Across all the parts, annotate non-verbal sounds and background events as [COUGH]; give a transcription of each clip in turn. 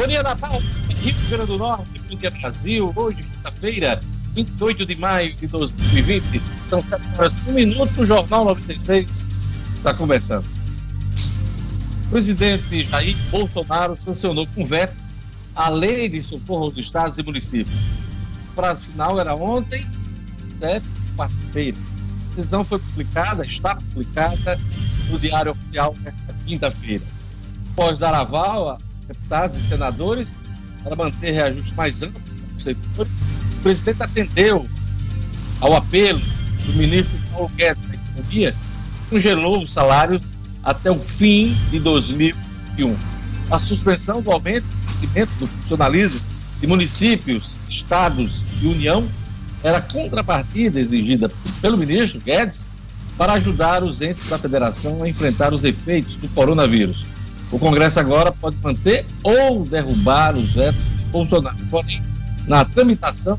Bom dia, Natal, Rio Grande do Norte, bom dia, Brasil. Hoje, quinta-feira, 28 de maio de 2020. São 7 horas, um minuto, o Jornal 96 está conversando. O presidente Jair Bolsonaro sancionou com veto a lei de socorro aos estados e municípios. O prazo final era ontem, né, quarta-feira. A decisão foi publicada, está publicada no Diário Oficial nesta quinta-feira. Após dar aval deputados e senadores para manter reajuste mais amplo o presidente atendeu ao apelo do ministro Paulo Guedes da Economia, congelou os salários até o fim de 2021. A suspensão do aumento do crescimento do funcionalismo de municípios, estados e União era contrapartida exigida pelo ministro Guedes para ajudar os entes da federação a enfrentar os efeitos do coronavírus. O Congresso agora pode manter ou derrubar os vetos de Bolsonaro. Porém, na tramitação,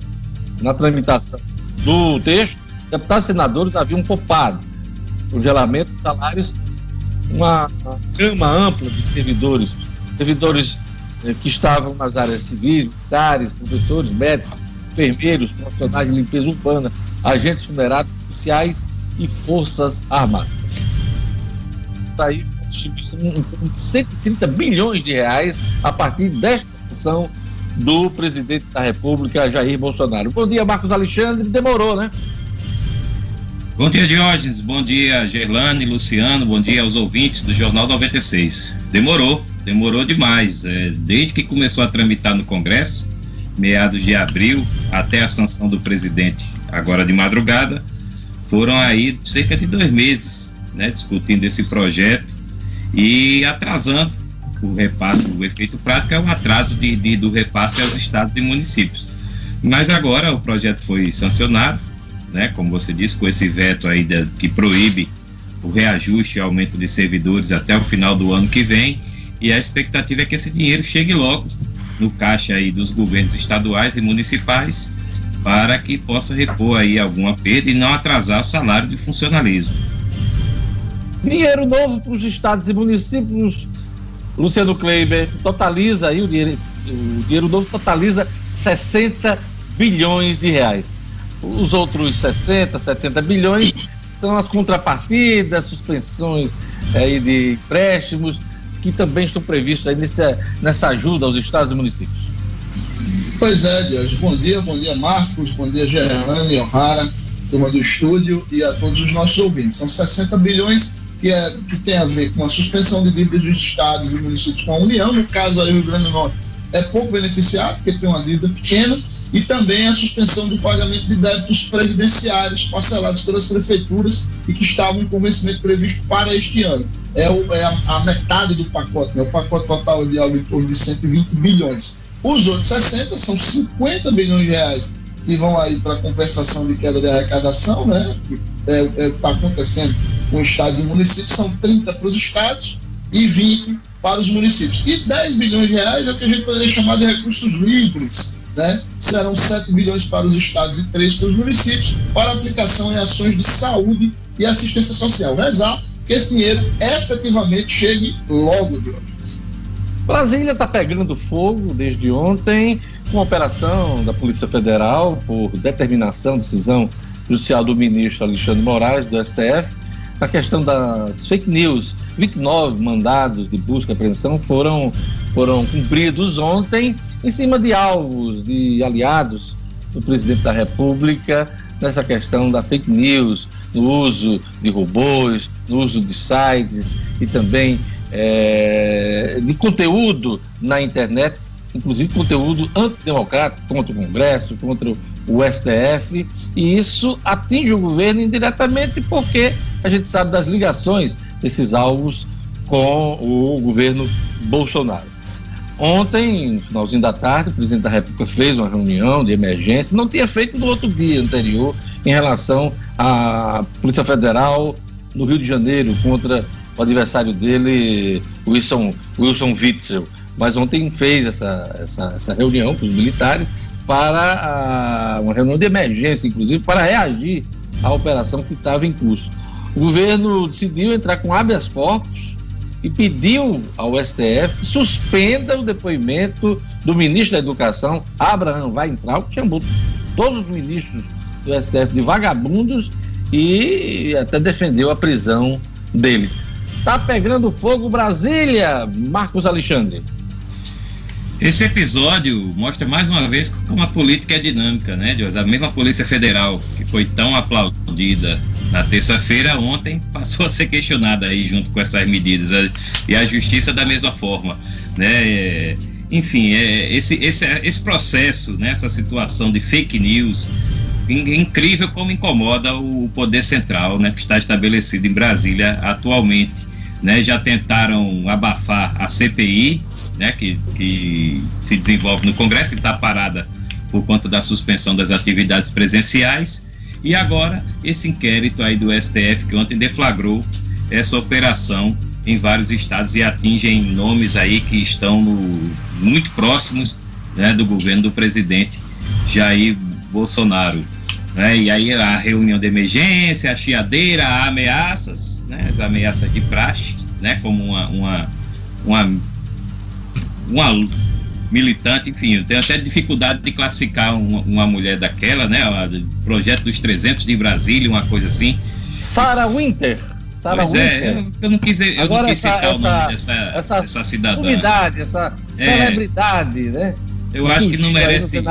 na tramitação do texto, deputados e senadores haviam poupado congelamento de salários, uma, gama ampla de servidores, servidores eh, que estavam nas áreas civis, militares, professores, médicos, enfermeiros, profissionais de limpeza urbana, agentes funerários, policiais e forças armadas. Está aí 130 bilhões de reais a partir desta sessão do presidente da República, Jair Bolsonaro. Bom dia, Marcos Alexandre. Demorou, né? Bom dia, Diógenes. Bom dia, Gerlane, Luciano. Bom dia aos ouvintes do Jornal 96. Demorou, demorou demais. É, desde que começou a tramitar no Congresso, meados de abril, até a sanção do presidente, agora de madrugada, foram aí cerca de dois meses né, discutindo esse projeto e atrasando o repasse, o efeito prático é o atraso de, de, do repasse aos estados e municípios. Mas agora o projeto foi sancionado, né, como você disse, com esse veto aí de, que proíbe o reajuste e aumento de servidores até o final do ano que vem, e a expectativa é que esse dinheiro chegue logo no caixa aí dos governos estaduais e municipais para que possa repor aí alguma perda e não atrasar o salário de funcionalismo. Dinheiro novo para os estados e municípios. Luciano Kleiber totaliza aí o dinheiro, o dinheiro novo totaliza 60 bilhões de reais. Os outros 60, 70 bilhões são as contrapartidas, suspensões aí de empréstimos que também estão previstos aí nessa, nessa ajuda aos estados e municípios. Pois é, Deus. Bom dia, bom dia, Marcos, bom dia, Gerane, O'Hara, turma do estúdio e a todos os nossos ouvintes. São 60 bilhões que, é, que tem a ver com a suspensão de dívidas dos estados e municípios com a União, no caso aí o Rio Grande do Norte é pouco beneficiado, porque tem uma dívida pequena, e também a suspensão do pagamento de débitos previdenciários parcelados pelas prefeituras e que estavam com vencimento previsto para este ano. É, o, é a, a, metade do pacote, né? o pacote total de algo em torno de 120 bilhões. Os outros 60 são 50 bilhões de reais que vão aí para compensação de queda de arrecadação, né? É, é, está acontecendo com estados e municípios, são 30 para os estados e 20 para os municípios. E 10 bilhões de reais é o que a gente poderia chamar de recursos livres, né? Serão 7 bilhões para os estados e 3 para os municípios, para aplicação em ações de saúde e assistência social. Rezar que esse dinheiro efetivamente chegue logo, Dionísio. Brasília está pegando fogo desde ontem com a operação da Polícia Federal por determinação, decisão judicial do ministro Alexandre Moraes, do STF, na questão das fake news. 29 mandados de busca e apreensão foram, foram cumpridos ontem em cima de alvos, de aliados do presidente da República nessa questão da fake news, no uso de robôs, no uso de sites e também é, de conteúdo na internet, inclusive conteúdo antidemocrático contra o Congresso, contra o STF, e isso atinge o governo indiretamente porque a gente sabe das ligações desses alvos com o governo Bolsonaro. Ontem, no finalzinho da tarde, o presidente da República fez uma reunião de emergência, não tinha feito no outro dia anterior, em relação à Polícia Federal no Rio de Janeiro contra o adversário dele, Wilson, Wilson Witzel. Mas ontem fez essa, essa, essa reunião com os militares para a, uma reunião de emergência, inclusive, para reagir à operação que estava em curso. O governo decidiu entrar com habeas corpus e pediu ao STF que suspenda o depoimento do ministro da Educação, Abraham Weintraub, que chamou todos os ministros do STF de vagabundos e até defendeu a prisão deles. Tá pegando fogo Brasília, Marcos Alexandre. Esse episódio mostra mais uma vez como a política é dinâmica, né? A mesma Polícia Federal, que foi tão aplaudida na terça-feira, ontem passou a ser questionada aí junto com essas medidas. E a Justiça da mesma forma, né? Enfim, é, esse, esse, esse processo, né, essa situação de fake news, incrível como incomoda o poder central, né, que está estabelecido em Brasília atualmente. Né, já tentaram abafar a CPI, né, que, que se desenvolve no Congresso e está parada por conta da suspensão das atividades presenciais. E agora esse inquérito aí do STF que ontem deflagrou essa operação em vários estados e atingem nomes aí que estão no, muito próximos né, do governo do presidente Jair Bolsonaro. Né? E aí a reunião de emergência, a chiadeira, ameaças, né? as ameaças de praxe, né? como uma, uma, uma uma militante, enfim, eu tenho até dificuldade de classificar uma, uma mulher daquela, né? O projeto dos 300 de Brasília, uma coisa assim. Sarah Winter. Sarah pois Winter. é, eu, eu, não quis, eu Agora não quis essa, citar essa, o nome dessa, essa, essa cidadã. Essa essa é, celebridade, né? Eu acho que não merece.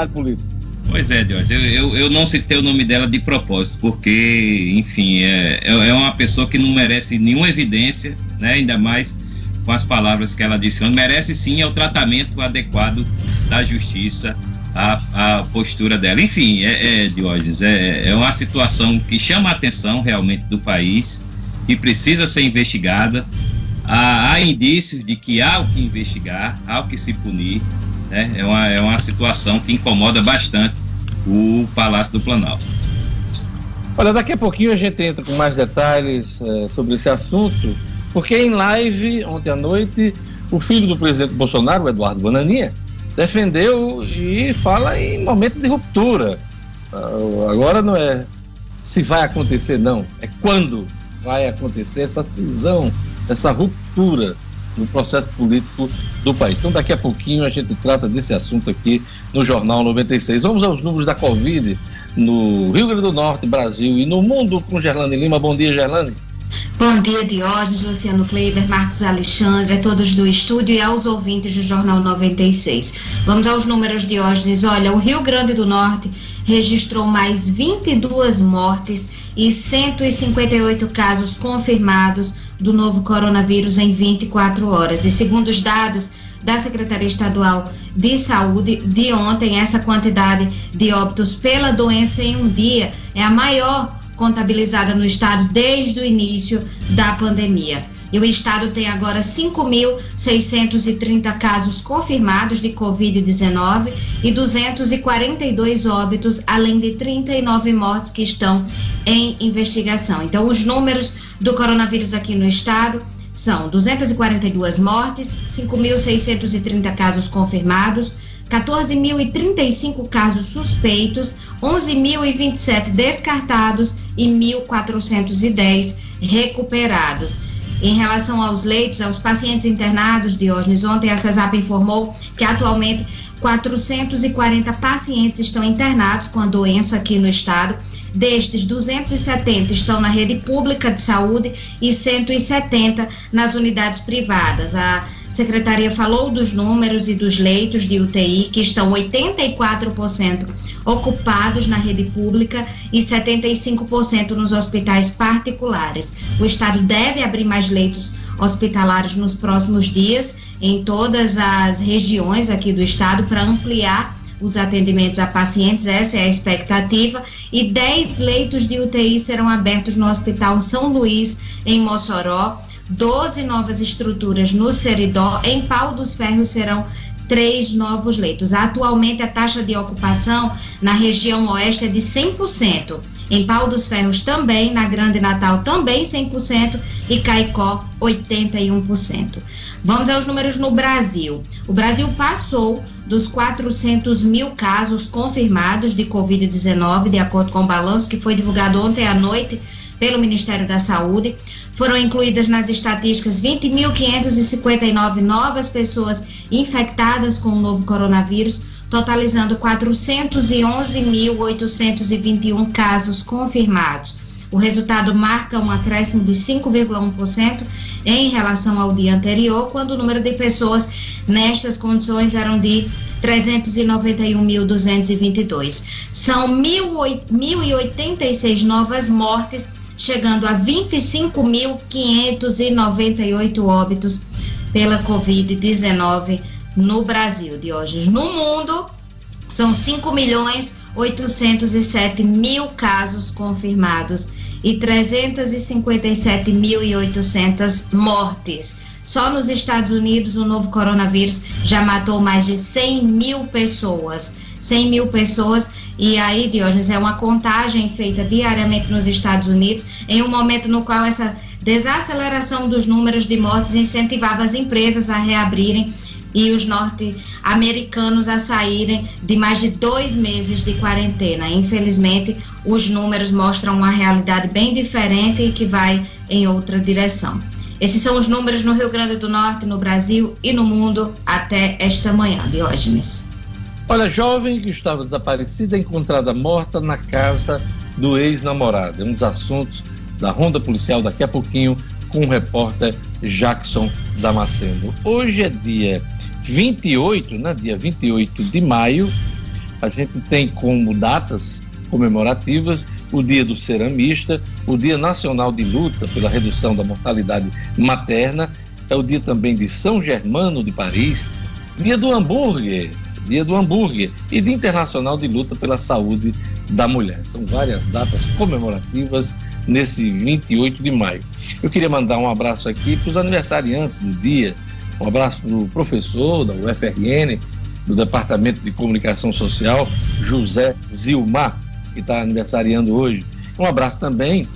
Pois é, Deus, eu, eu, eu, não citei o nome dela de propósito, porque, enfim, é, é, é uma pessoa que não merece nenhuma evidência, né? Ainda mais com as palavras que ela disse, merece sim é o tratamento adequado da justiça, a, a postura dela. Enfim, é, é Diógenes, é, é uma situação que chama a atenção realmente do país, que precisa ser investigada. Há, há indícios de que há o que investigar, há o que se punir. Né? É, uma, é uma situação que incomoda bastante o Palácio do Planalto. Olha, daqui a pouquinho a gente entra com mais detalhes é, sobre esse assunto. Porque em live, ontem à noite, o filho do presidente Bolsonaro, Eduardo Bananinha, defendeu e fala em momento de ruptura. Ah, agora não é se vai acontecer, não. É quando vai acontecer essa cisão, essa ruptura no processo político do país. Então, daqui a pouquinho a gente trata desse assunto aqui no Jornal 96. Vamos aos números da Covid no Rio Grande do Norte, Brasil e no mundo com Gerlane Lima. Bom dia, Gerlane. Bom dia, Diógenes, Luciano Kleiber, Marcos Alexandre, a todos do estúdio e aos ouvintes do Jornal 96. Vamos aos números, Diógenes. Olha, o Rio Grande do Norte registrou mais 22 mortes e 158 casos confirmados do novo coronavírus em 24 horas. E segundo os dados da Secretaria Estadual de Saúde, de ontem, essa quantidade de óbitos pela doença em um dia é a maior contabilizada no estado desde o início da pandemia. E o estado tem agora 5.630 casos confirmados de Covid-19 e 242 óbitos, além de 39 mortes que estão em investigação. Então, os números do coronavírus aqui no estado são 242 mortes, 5.630 casos confirmados, 14.035 casos suspeitos, 11.027 descartados e 1.410 recuperados. Em relação aos leitos, aos pacientes internados, Diógenes, ontem a CESAP informou que atualmente 440 pacientes estão internados com a doença aqui no estado. Destes, 270 estão na rede pública de saúde e 170 nas unidades privadas. A secretaria falou dos números e dos leitos de UTI, que estão 84% ocupados na rede pública e 75% nos hospitais particulares. O Estado deve abrir mais leitos hospitalares nos próximos dias em todas as regiões aqui do Estado para ampliar os atendimentos a pacientes, essa é a expectativa, e 10 leitos de UTI serão abertos no Hospital São Luís, em Mossoró, 12 novas estruturas no Seridó. Em Pau dos Ferros serão três novos leitos. Atualmente, a taxa de ocupação na região oeste é de 100%. Em Pau dos Ferros também, na Grande Natal também 100% e Caicó 81%. Vamos aos números no Brasil. O Brasil passou dos 400 mil casos confirmados de Covid-19, de acordo com o balanço que foi divulgado ontem à noite pelo Ministério da Saúde foram incluídas nas estatísticas 20.559 novas pessoas infectadas com o novo coronavírus, totalizando 411.821 casos confirmados. O resultado marca um acréscimo de 5,1% em relação ao dia anterior, quando o número de pessoas nestas condições eram de 391.222. São 1.086 novas mortes, chegando a 25.598 óbitos pela Covid-19 no Brasil, de hoje. No mundo, são 5 milhões 807 mil casos confirmados e 357.800 mortes. Só nos Estados Unidos, o novo coronavírus já matou mais de 100 mil pessoas. 100 mil pessoas, e aí, Diógenes, é uma contagem feita diariamente nos Estados Unidos, em um momento no qual essa desaceleração dos números de mortes incentivava as empresas a reabrirem e os norte-americanos a saírem de mais de dois meses de quarentena. Infelizmente, os números mostram uma realidade bem diferente e que vai em outra direção. Esses são os números no Rio Grande do Norte, no Brasil e no mundo até esta manhã, Diógenes. Olha, jovem que estava desaparecida encontrada morta na casa do ex-namorado. É um dos assuntos da Ronda Policial daqui a pouquinho com o repórter Jackson Damasceno. Hoje é dia 28, né, dia 28 de maio, a gente tem como datas comemorativas o Dia do Ceramista, o Dia Nacional de Luta pela Redução da Mortalidade Materna, é o dia também de São Germano de Paris, Dia do Hambúrguer, Dia do Hambúrguer e Dia Internacional de Luta pela Saúde da Mulher. São várias datas comemorativas nesse 28 de maio. Eu queria mandar um abraço aqui para os aniversariantes do dia, um abraço para o professor da UFRN, do Departamento de Comunicação Social, José Zilmar, que está aniversariando hoje. Um abraço também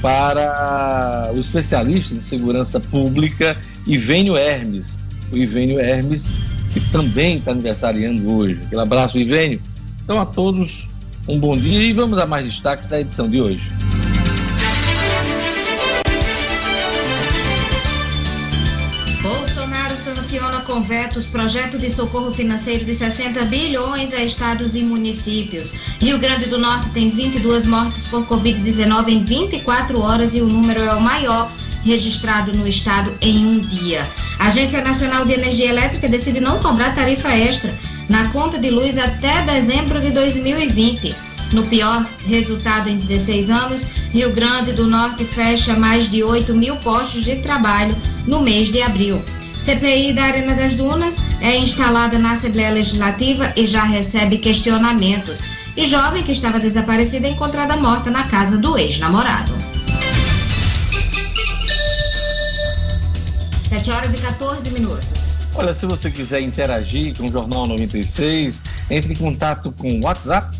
para o especialista em segurança pública, Ivênio Hermes. O Ivênio Hermes, que também está aniversariando hoje. Aquele abraço, Ivênio. Então, a todos, um bom dia e vamos a mais destaques da edição de hoje. sanciona com vetos projeto de socorro financeiro de 60 bilhões a estados e municípios. Rio Grande do Norte tem 22 mortes por Covid-19 em 24 horas e o número é o maior registrado no estado em um dia. A Agência Nacional de Energia Elétrica decide não cobrar tarifa extra na conta de luz até dezembro de 2020. No pior resultado em 16 anos, Rio Grande do Norte fecha mais de 8 mil postos de trabalho no mês de abril. CPI da Arena das Dunas é instalada na Assembleia Legislativa e já recebe questionamentos. E jovem que estava desaparecida é encontrada morta na casa do ex-namorado. 7 horas e 14 minutos. Olha, se você quiser interagir com o Jornal 96, entre em contato com o WhatsApp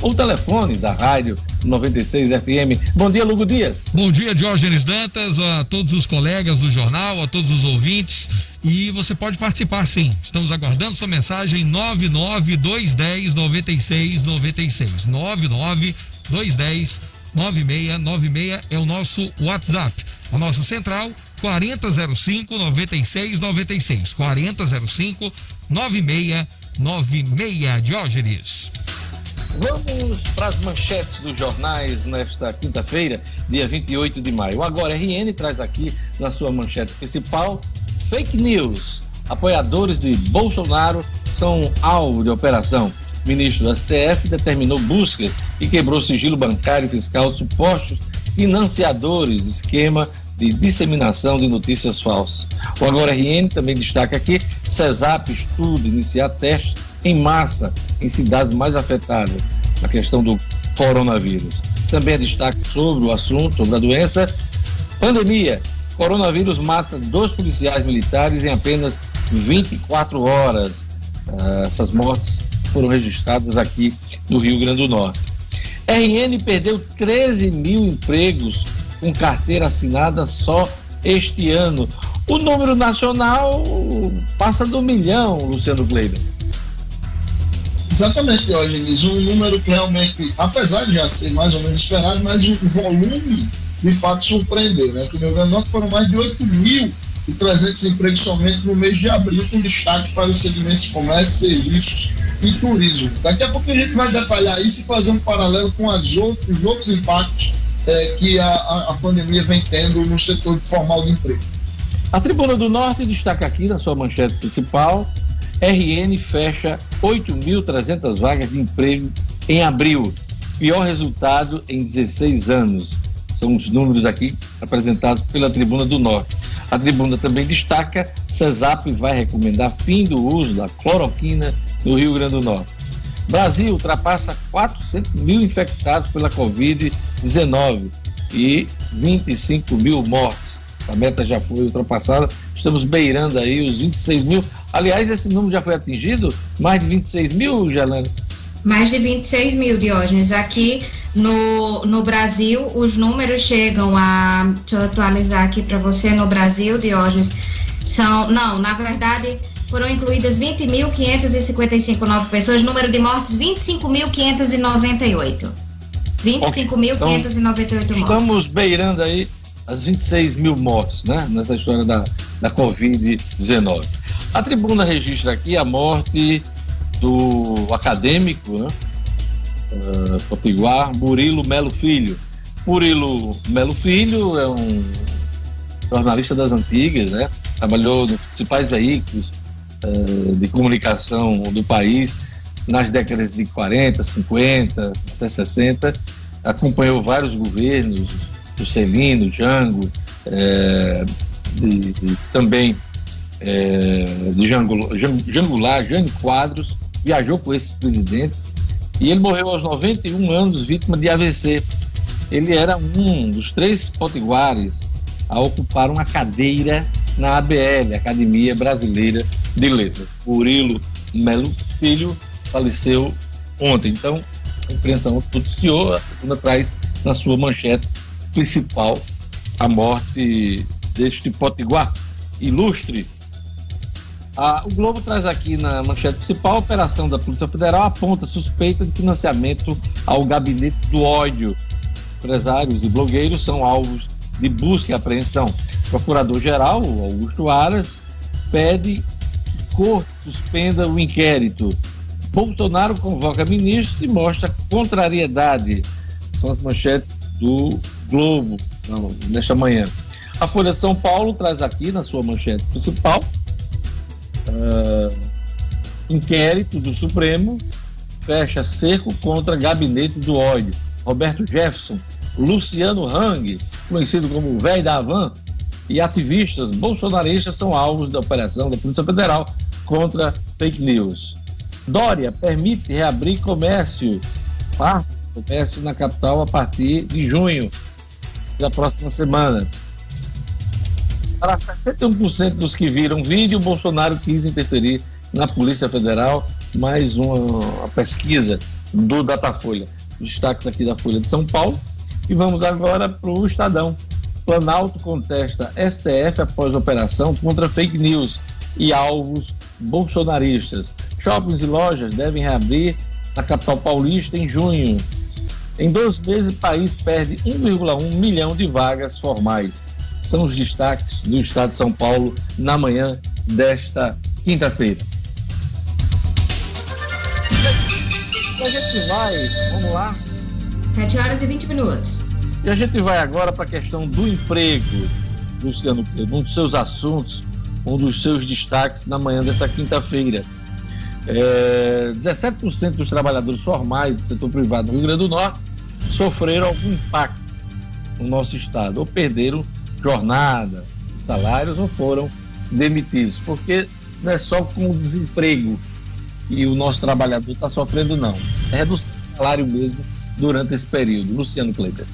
ou telefone da rádio 96 FM. Bom dia, Lugo Dias. Bom dia, Diógenes Dantas, a todos os colegas do jornal, a todos os ouvintes. E você pode participar sim. Estamos aguardando sua mensagem 99210 9696. 99210 9696 é o nosso WhatsApp. A nossa central 4005 9696. 4005 9696 Diógenes. Vamos para as manchetes dos jornais nesta quinta-feira, dia 28 de maio. Agora, RN traz aqui na sua manchete principal fake news. Apoiadores de Bolsonaro são alvo de operação. ministro do STF determinou buscas e quebrou sigilo bancário e fiscal de supostos financiadores, esquema de disseminação de notícias falsas. O Agora RN também destaca aqui: CESAP estuda iniciar testes em massa em cidades mais afetadas na questão do coronavírus. Também destaque sobre o assunto, sobre a doença. Pandemia. Coronavírus mata dois policiais militares em apenas 24 horas. Ah, essas mortes foram registradas aqui no Rio Grande do Norte. RN perdeu 13 mil empregos com carteira assinada só este ano. O número nacional passa do milhão, Luciano Kleiber. Exatamente, Diógenes. Um número que realmente, apesar de já ser mais ou menos esperado, mas o volume de fato surpreendeu. Né? No Rio Grande foram mais de 8 mil e 300 empregos somente no mês de abril, com destaque para os segmentos de comércio, serviços e turismo. Daqui a pouco a gente vai detalhar isso e fazer um paralelo com as outros, os outros impactos é, que a, a, pandemia vem tendo no setor formal de emprego. A Tribuna do Norte destaca aqui na sua manchete principal: RN fecha 8.300 vagas de emprego em abril. Pior resultado em 16 anos. São os números aqui apresentados pela Tribuna do Norte. A tribuna também destaca: CESAP vai recomendar fim do uso da cloroquina no Rio Grande do Norte. Brasil ultrapassa 400 mil infectados pela Covid-19 e 25 mil mortes. A meta já foi ultrapassada, estamos beirando aí os 26 mil. Aliás, esse número já foi atingido? Mais de 26 mil, Gelane? Mais de 26 mil, Diógenes. Aqui no, no Brasil, os números chegam a. Deixa eu atualizar aqui para você. No Brasil, Diógenes, são. Não, na verdade, foram incluídas 20.555 novas pessoas. Número de mortes, 25.598. 25.598 então, mortes. Estamos beirando aí as 26 mil mortes, né? Nessa história da, da Covid-19. A tribuna registra aqui a morte do acadêmico, né? Uh, Potiguar, Murilo Melo Filho. Murilo Melo Filho é um jornalista das antigas, né? Trabalhou nos principais veículos uh, de comunicação do país nas décadas de 40, 50, até 60. Acompanhou vários governos, Juscelino, Jango, é, de, de, também é, de Jango, Jangular, Quadros, viajou com esses presidentes e ele morreu aos 91 anos, vítima de AVC. Ele era um dos três potiguares a ocupar uma cadeira na ABL, Academia Brasileira de Letras. Murilo Melo Filho faleceu ontem. Então, a imprensa noticiou, a segunda traz na sua manchete principal a morte deste potiguar ilustre ah, o Globo traz aqui na manchete principal: a operação da Polícia Federal aponta suspeita de financiamento ao gabinete do ódio. Empresários e blogueiros são alvos de busca e apreensão. Procurador-Geral, Augusto Aras, pede corte suspenda o inquérito. Bolsonaro convoca ministros e mostra contrariedade. São as manchetes do Globo não, nesta manhã. A Folha de São Paulo traz aqui na sua manchete principal uh, inquérito do Supremo fecha cerco contra gabinete do ódio. Roberto Jefferson, Luciano Hang, conhecido como velho da Havan, e ativistas bolsonaristas são alvos da operação da Polícia Federal contra fake news. Dória permite reabrir comércio, parte comércio na capital a partir de junho da próxima semana. Para 61% dos que viram vídeo, Bolsonaro quis interferir na Polícia Federal. Mais uma, uma pesquisa do Datafolha. Destaques aqui da Folha de São Paulo. E vamos agora para o Estadão. Planalto contesta STF após operação contra fake news e alvos bolsonaristas. Shoppings e lojas devem reabrir na capital paulista em junho. Em dois meses, o país perde 1,1 milhão de vagas formais são os destaques do Estado de São Paulo na manhã desta quinta-feira. A gente vai, vamos lá. 7 horas e 20 minutos. E a gente vai agora para a questão do emprego, Luciano Pedro, um dos seus assuntos, um dos seus destaques na manhã dessa quinta-feira. É, 17% dos trabalhadores formais do setor privado do Rio Grande do Norte sofreram algum impacto no nosso estado, ou perderam jornada, salários ou foram demitidos, porque não é só com o desemprego que o nosso trabalhador está sofrendo, não. É redução de salário mesmo durante esse período. Luciano Kleber.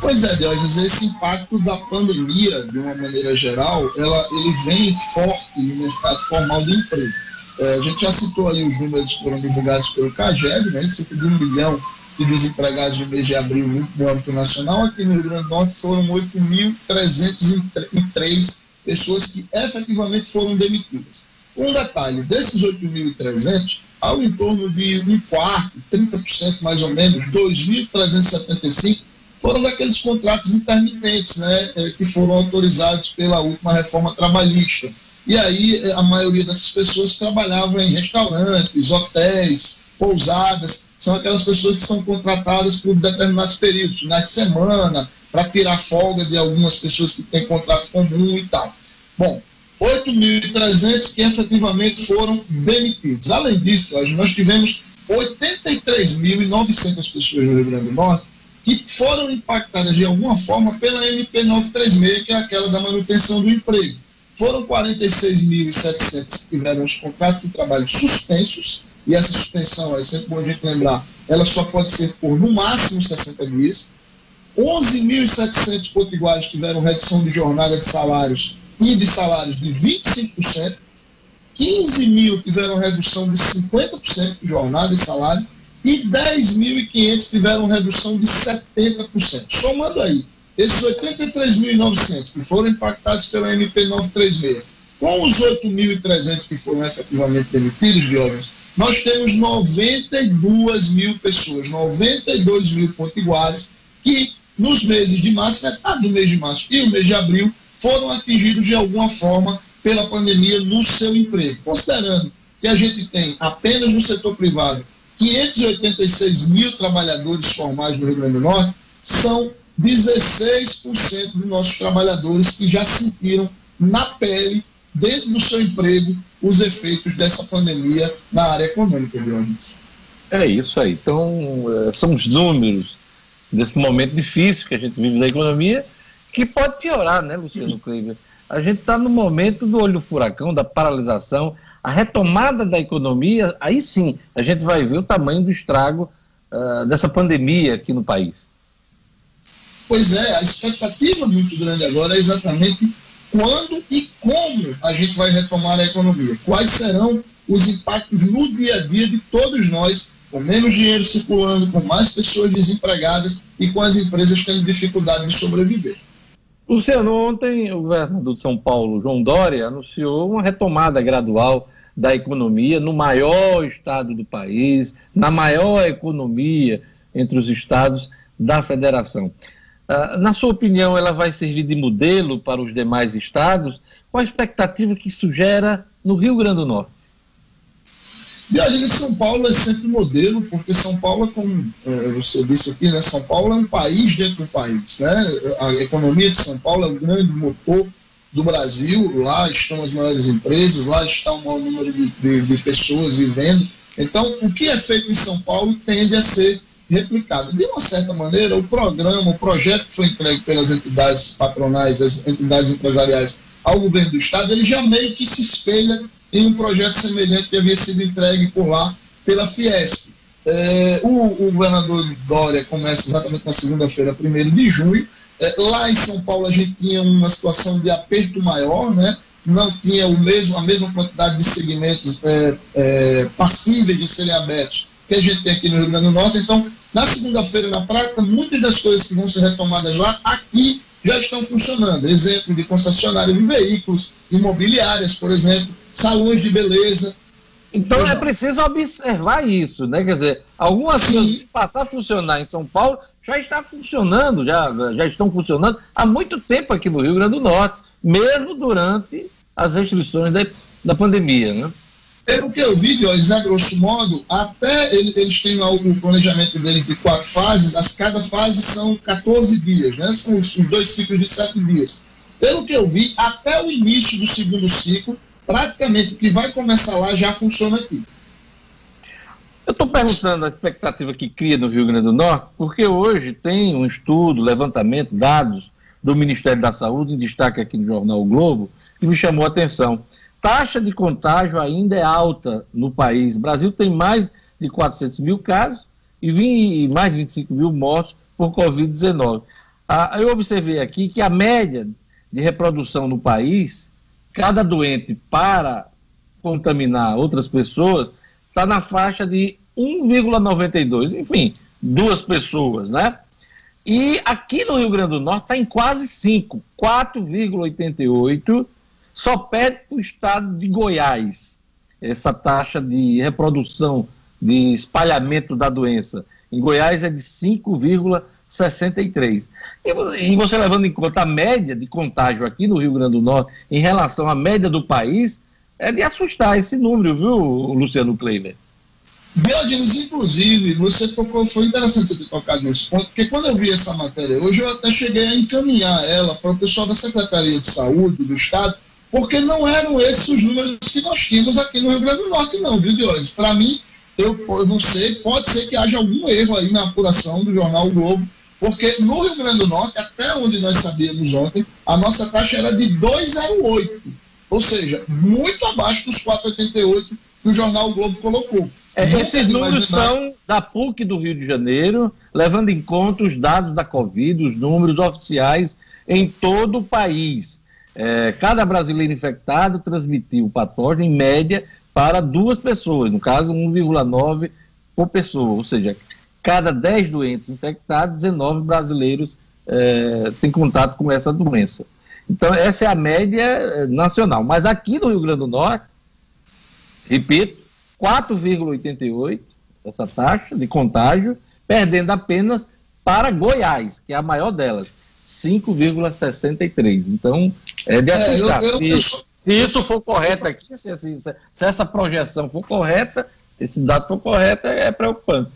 Pois é, Diógenes, esse impacto da pandemia, de uma maneira geral, ela, ele vem forte no mercado formal de emprego. É, a gente já citou aí os números que foram divulgados pelo CAGED, né, cerca de um milhão de desempregados no mês de abril no âmbito nacional. Aqui no Rio Grande do Norte foram 8.303 pessoas que efetivamente foram demitidas. Um detalhe, desses 8.300, algo em torno de um quarto, 30% mais ou menos, 2.375, foram daqueles contratos intermitentes, né, é, que foram autorizados pela última reforma trabalhista. E aí é, a maioria dessas pessoas trabalhava em restaurantes, hotéis, pousadas, são aquelas pessoas que são contratadas por determinados períodos, finais de semana, para tirar folga de algumas pessoas que têm contrato comum e tal. Bom, 8.300 que efetivamente foram demitidos. Além disso, nós tivemos 83.900 pessoas no Rio Grande do Norte que foram impactadas de alguma forma pela MP 936, que é aquela da manutenção do emprego. Foram 46.700 que tiveram os contratos de trabalho suspensos, e essa suspensão, é sempre bom a gente lembrar, ela só pode ser por no máximo 60 dias. 11.700 potiguares tiveram redução de jornada de salários e de salários de 25%. 15 mil tiveram redução de 50% de jornada e salário e 10.500 tiveram redução de 70%. Somando aí, esses 83.900 que foram impactados pela MP 936, com os 8.300 que foram efetivamente demitidos, jovens, nós temos 92 mil pessoas, 92 mil potiguares, que nos meses de março, metade do mês de março e o mês de abril, foram atingidos de alguma forma pela pandemia no seu emprego. Considerando que a gente tem apenas no setor privado 586 mil trabalhadores formais no Rio Grande do Norte, são 16% dos nossos trabalhadores que já sentiram na pele, dentro do seu emprego, os efeitos dessa pandemia na área econômica, Dionísio. É isso aí. Então, é, são os números desse momento difícil que a gente vive na economia, que pode piorar, né, Luciano Kleber? A gente está no momento do olho do furacão, da paralisação, a retomada da economia, aí sim a gente vai ver o tamanho do estrago uh, dessa pandemia aqui no país. Pois é, a expectativa muito grande agora é exatamente quando e como a gente vai retomar a economia. Quais serão os impactos no dia a dia de todos nós, com menos dinheiro circulando, com mais pessoas desempregadas e com as empresas tendo dificuldade de sobreviver. Luciano, ontem o governador de São Paulo, João Dória, anunciou uma retomada gradual da economia no maior estado do país, na maior economia entre os estados da federação. Uh, na sua opinião, ela vai servir de modelo para os demais estados? Qual a expectativa que isso gera no Rio Grande do Norte? Viagem de São Paulo é sempre modelo, porque São Paulo, é como é, você disse aqui, né, São Paulo é um país dentro do país. Né? A economia de São Paulo é o grande motor do Brasil, lá estão as maiores empresas, lá está o maior número de, de, de pessoas vivendo. Então, o que é feito em São Paulo tende a ser replicado. De uma certa maneira, o programa, o projeto que foi entregue pelas entidades patronais, as entidades empresariais ao governo do Estado, ele já meio que se espelha em um projeto semelhante que havia sido entregue por lá pela Fiesp. É, o, o, governador Dória começa exatamente na segunda-feira, 1 de junho. É, lá em São Paulo a gente tinha uma situação de aperto maior, né? não tinha o mesmo, a mesma quantidade de segmentos é, é, passíveis de serem abertos que a gente tem aqui no Rio Grande do Norte. Então, na segunda-feira, na prática, muitas das coisas que vão ser retomadas lá, aqui já estão funcionando. Exemplo de concessionária de veículos, imobiliárias, por exemplo, salões de beleza. Então é preciso observar isso, né? Quer dizer, algumas Sim. coisas que passar a funcionar em São Paulo já está funcionando, já, já estão funcionando há muito tempo aqui no Rio Grande do Norte, mesmo durante as restrições da, da pandemia, né? Pelo que eu vi, Zé, grosso modo, até eles têm lá o planejamento dele de quatro fases, as, cada fase são 14 dias, né? São os, os dois ciclos de sete dias. Pelo que eu vi, até o início do segundo ciclo, praticamente o que vai começar lá já funciona aqui. Eu estou perguntando a expectativa que cria no Rio Grande do Norte, porque hoje tem um estudo, levantamento, dados do Ministério da Saúde, em destaque aqui no jornal o Globo, que me chamou a atenção. Taxa de contágio ainda é alta no país. O Brasil tem mais de 400 mil casos e mais de 25 mil mortos por Covid-19. Ah, eu observei aqui que a média de reprodução no país cada doente para contaminar outras pessoas está na faixa de 1,92, enfim, duas pessoas, né? E aqui no Rio Grande do Norte está em quase 5, 4,88, só perde para o estado de Goiás, essa taxa de reprodução, de espalhamento da doença. Em Goiás é de 5,69. 63. E você levando em conta a média de contágio aqui no Rio Grande do Norte em relação à média do país, é de assustar esse número, viu, Luciano Kleiber? Diogenes, inclusive, você tocou, foi interessante você ter tocado nesse ponto, porque quando eu vi essa matéria hoje, eu até cheguei a encaminhar ela para o pessoal da Secretaria de Saúde do Estado, porque não eram esses os números que nós tínhamos aqui no Rio Grande do Norte, não, viu, Diogenes? Para mim, eu, eu não sei, pode ser que haja algum erro aí na apuração do jornal o Globo, porque no Rio Grande do Norte, até onde nós sabíamos ontem, a nossa taxa era de 2,08, ou seja, muito abaixo dos 4,88 que o jornal o Globo colocou. É, esses números são da PUC do Rio de Janeiro, levando em conta os dados da Covid, os números oficiais em todo o país. É, cada brasileiro infectado transmitiu o patógeno, em média, para duas pessoas, no caso 1,9 por pessoa, ou seja, cada 10 doentes infectados, 19 brasileiros é, têm contato com essa doença. Então, essa é a média é, nacional. Mas aqui no Rio Grande do Norte, repito, 4,88 essa taxa de contágio, perdendo apenas para Goiás, que é a maior delas, 5,63. Então, é de assustar. É, eu, eu, eu, se isso for correto aqui, se, se, se, essa projeção for correta, esse dado for correto, é, é preocupante.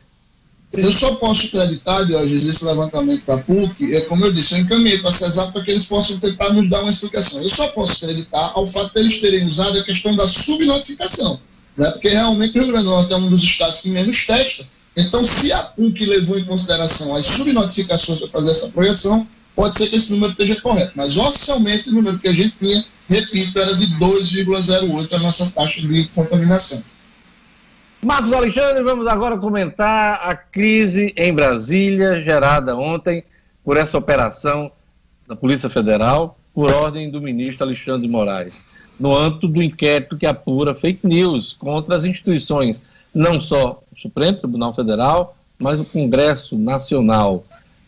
Eu só posso acreditar, Diógenes, esse levantamento da PUC, é como eu disse, eu encaminhei para a CESAP para que eles possam tentar nos dar uma explicação. Eu só posso acreditar ao fato de eles terem usado a questão da subnotificação, né? porque realmente o Rio Grande do Norte é um dos estados que menos testa. Então, se a PUC levou em consideração as subnotificações para fazer essa projeção, pode ser que esse número esteja correto. Mas oficialmente o número que a gente tinha repito, era de 2,08 a nossa taxa de contaminação. Marcos Alexandre, vamos agora comentar a crise em Brasília, gerada ontem por essa operação da Polícia Federal, por ordem do ministro Alexandre de Moraes, no âmbito do inquérito que apura fake news contra as instituições, não só o Supremo Tribunal Federal, mas o Congresso Nacional.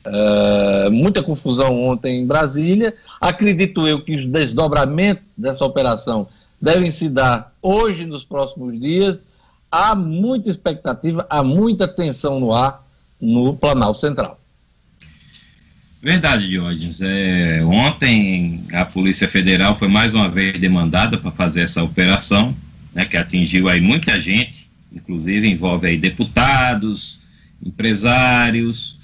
Uh, muita confusão ontem em Brasília. Acredito eu que os desdobramentos dessa operação devem se dar hoje, nos próximos dias. Há muita expectativa, há muita tensão no ar no Planalto Central. Verdade, Diógenes. É, ontem a Polícia Federal foi mais uma vez demandada para fazer essa operação, né, que atingiu aí muita gente, inclusive envolve aí deputados, empresários,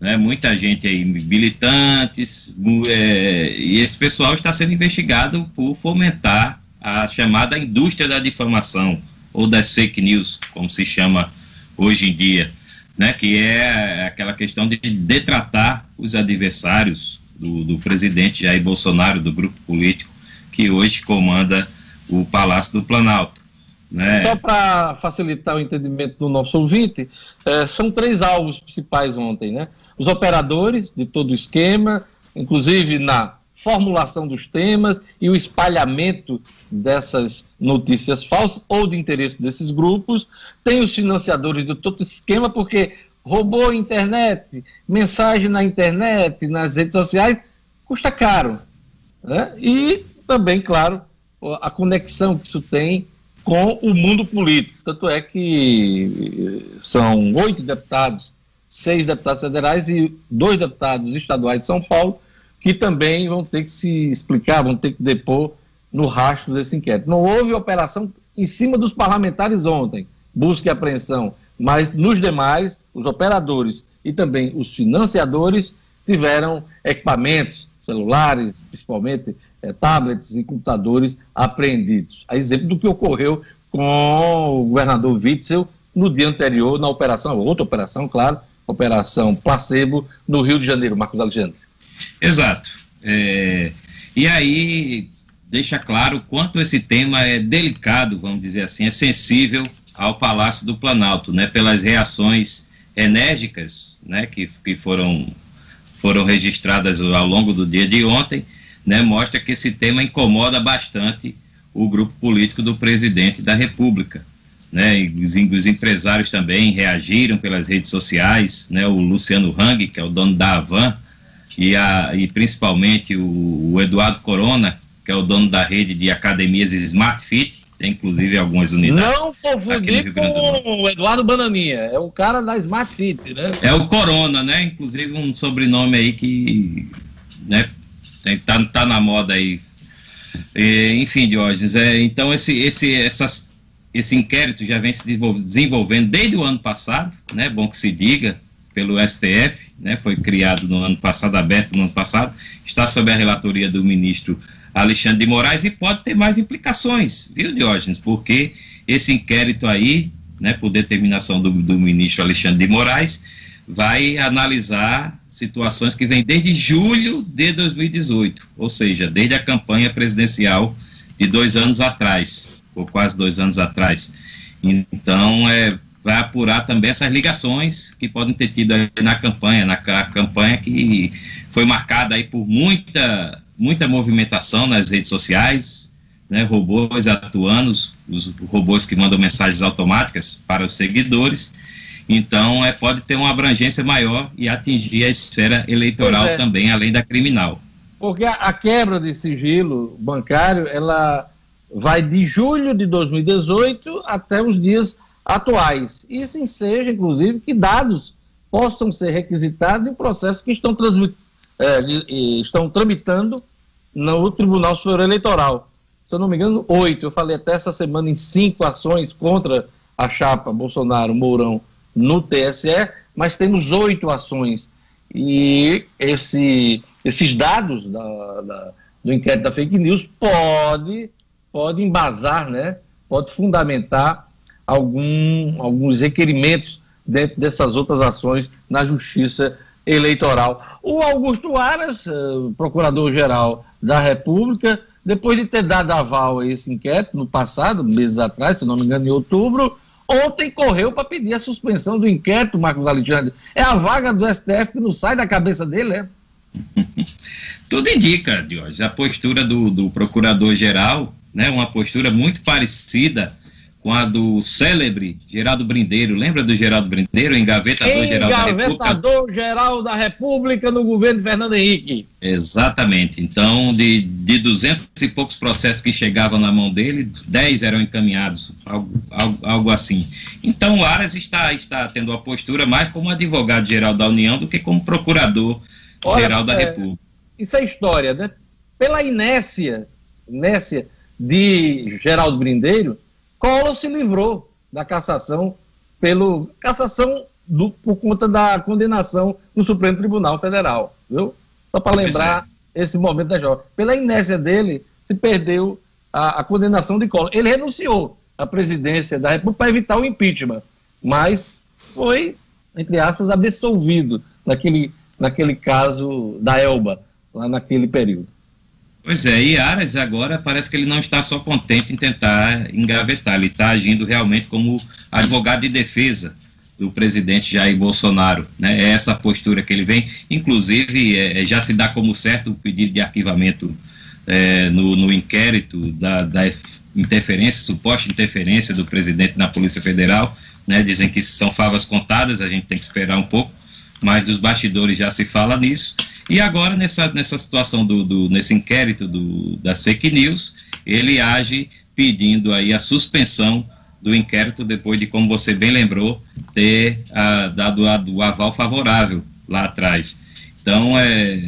né, muita gente aí, militantes, é, e esse pessoal está sendo investigado por fomentar a chamada indústria da difamação, ou das fake news, como se chama hoje em dia, né, que é aquela questão de detratar os adversários do, do presidente Jair Bolsonaro, do grupo político que hoje comanda o Palácio do Planalto. Né? Só para facilitar o entendimento do nosso ouvinte, é, são três alvos principais ontem, né? Os operadores de todo o esquema, inclusive na formulação dos temas e o espalhamento dessas notícias falsas ou de interesse desses grupos. Tem os financiadores de todo esquema, porque roubou a internet, mensagem na internet, nas redes sociais, custa caro. Né? E também, claro, a conexão que isso tem com o mundo político. Tanto é que eh, são oito deputados, seis deputados federais e dois deputados estaduais de São Paulo que também vão ter que se explicar, vão ter que depor no rastro desse inquérito. Não houve operação em cima dos parlamentares ontem, busca e apreensão, mas nos demais, os operadores e também os financiadores tiveram equipamentos, celulares, principalmente é, tablets e computadores apreendidos. A exemplo do que ocorreu com o governador Witzel no dia anterior na operação, outra operação, claro, operação placebo no Rio de Janeiro, Marcos Alexandre. Exato. É, e aí deixa claro quanto esse tema é delicado, vamos dizer assim, é sensível ao Palácio do Planalto, né, pelas reações enérgicas, né, que, que foram foram registradas ao longo do dia de ontem né, mostra que esse tema incomoda bastante o grupo político do presidente da República. Né, os, os, empresários também reagiram pelas redes sociais, né, o Luciano Hang, que é o dono da Avan, e, a, e principalmente o, o, Eduardo Corona, que é o dono da rede de academias Smart Fit, tem inclusive algumas unidades. Não confundir com o Eduardo Bananinha, é o cara da Smart Fit, né? É o Corona, né? Inclusive um sobrenome aí que né, tem, tá, tá na moda aí. E, enfim, Diógenes, é, então esse, esse, essas, esse inquérito já vem se desenvolvendo desde o ano passado, né? Bom que se diga, pelo STF, né, foi criado no ano passado, aberto no ano passado, está sob a relatoria do ministro Alexandre de Moraes e pode ter mais implicações, viu, Diógenes? Porque esse inquérito aí, né, por determinação do, do ministro Alexandre de Moraes, vai analisar situações que vêm desde julho de 2018, ou seja, desde a campanha presidencial de dois anos atrás, ou quase dois anos atrás. Então, é, vai apurar também essas ligações que podem ter tido na campanha, na campanha que foi marcada aí por muita, muita movimentação nas redes sociais, né, robôs atuando, os robôs que mandam mensagens automáticas para os seguidores. Então, é, pode ter uma abrangência maior e atingir a esfera eleitoral é. também, além da criminal. Porque a, a quebra de sigilo bancário, ela vai de julho de 2018 até os dias atuais. Isso enseja, inclusive, que dados possam ser requisitados em processos que estão, é, estão tramitando no Tribunal Superior Eleitoral. Se eu não me engano, oito. Eu falei até essa semana em cinco ações contra a chapa Bolsonaro-Mourão no TSE, mas temos oito ações. E esse, esses dados da, da, do inquérito da fake news pode, pode embasar, né? pode fundamentar algum, alguns requerimentos dentro dessas outras ações na Justiça Eleitoral. O Augusto Aras, eh, procurador-geral da República, depois de ter dado aval a esse inquérito no passado, meses atrás, se não me engano, em outubro, ontem correu para pedir a suspensão do inquérito, Marcos Alexandre. É a vaga do STF que não sai da cabeça dele, é? [LAUGHS] Tudo indica, Diógenes, a postura do, do procurador-geral, né, uma postura muito parecida com a do célebre Geraldo Brindeiro. Lembra do Geraldo Brindeiro, engavetador geral da República? Engavetador geral da República no governo de Fernando Henrique. Exatamente. Então, de, de 200 e poucos processos que chegavam na mão dele, 10 eram encaminhados, algo, algo, algo assim. Então, o Aras está, está tendo a postura mais como advogado-geral da União do que como procurador-geral da é, República. Isso é história, né? Pela inércia, inércia de Geraldo Brindeiro, Collor se livrou da cassação pelo cassação do, por conta da condenação do Supremo Tribunal Federal, viu? Só para lembrar é. esse momento da jovem. Pela inércia dele, se perdeu a, a, condenação de Collor. Ele renunciou à presidência da República para evitar o impeachment, mas foi, entre aspas, absolvido naquele, naquele caso da Elba, lá naquele período. Pois é, e Aras agora parece que ele não está só contente em tentar engavetar, ele está agindo realmente como advogado de defesa do presidente Jair Bolsonaro. Né? É essa postura que ele vem, inclusive é, é, já se dá como certo o pedido de arquivamento é, no, no, inquérito da, da, interferência, suposta interferência do presidente na Polícia Federal. Né? Dizem que são favas contadas, a gente tem que esperar um pouco mas dos bastidores já se fala nisso. E agora, nessa, nessa situação, do, do nesse inquérito do, das fake news, ele age pedindo aí a suspensão do inquérito depois de, como você bem lembrou, ter ah, dado o aval favorável lá atrás. Então, é,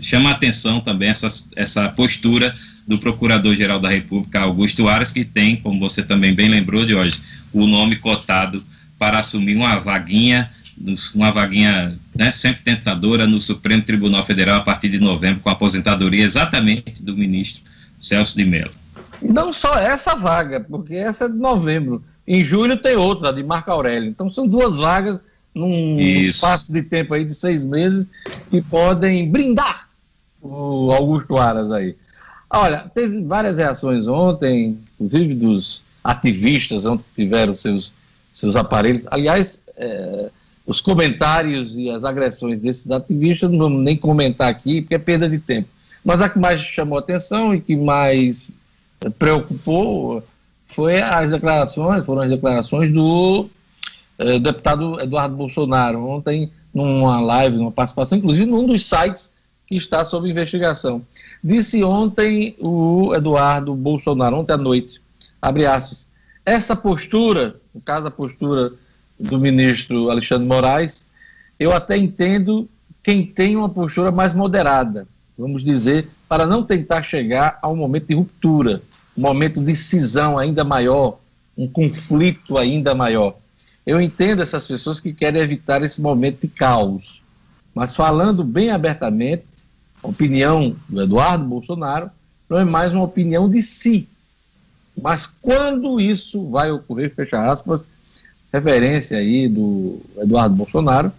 chama a atenção também essa, essa postura do Procurador-Geral da República, Augusto Aras, que tem, como você também bem lembrou de hoje, o nome cotado para assumir uma vaguinha uma vaguinha né, sempre tentadora no Supremo Tribunal Federal a partir de novembro, com a aposentadoria exatamente do ministro Celso de Mello. Não só essa vaga, porque essa é de novembro. Em julho tem outra, de Marco Aurélio. Então são duas vagas num Isso. espaço de tempo aí de seis meses que podem brindar o Augusto Aras aí. Olha, teve várias reações ontem, inclusive dos ativistas ontem que tiveram seus, seus aparelhos. Aliás, é, os comentários e as agressões desses ativistas, não vamos nem comentar aqui, porque é perda de tempo. Mas a que mais chamou atenção e que mais preocupou foi as declarações, foram as declarações do eh, deputado Eduardo Bolsonaro, ontem numa live, numa participação, inclusive num dos sites que está sob investigação. Disse ontem o Eduardo Bolsonaro, ontem à noite, Abre aspas. Essa postura, no caso a postura do ministro Alexandre Moraes, eu até entendo quem tem uma postura mais moderada, vamos dizer, para não tentar chegar a um momento de ruptura, um momento de cisão ainda maior, um conflito ainda maior. Eu entendo essas pessoas que querem evitar esse momento de caos, mas falando bem abertamente, a opinião do Eduardo Bolsonaro não é mais uma opinião de si. Mas quando isso vai ocorrer, fecha aspas, referência aí do Eduardo Bolsonaro,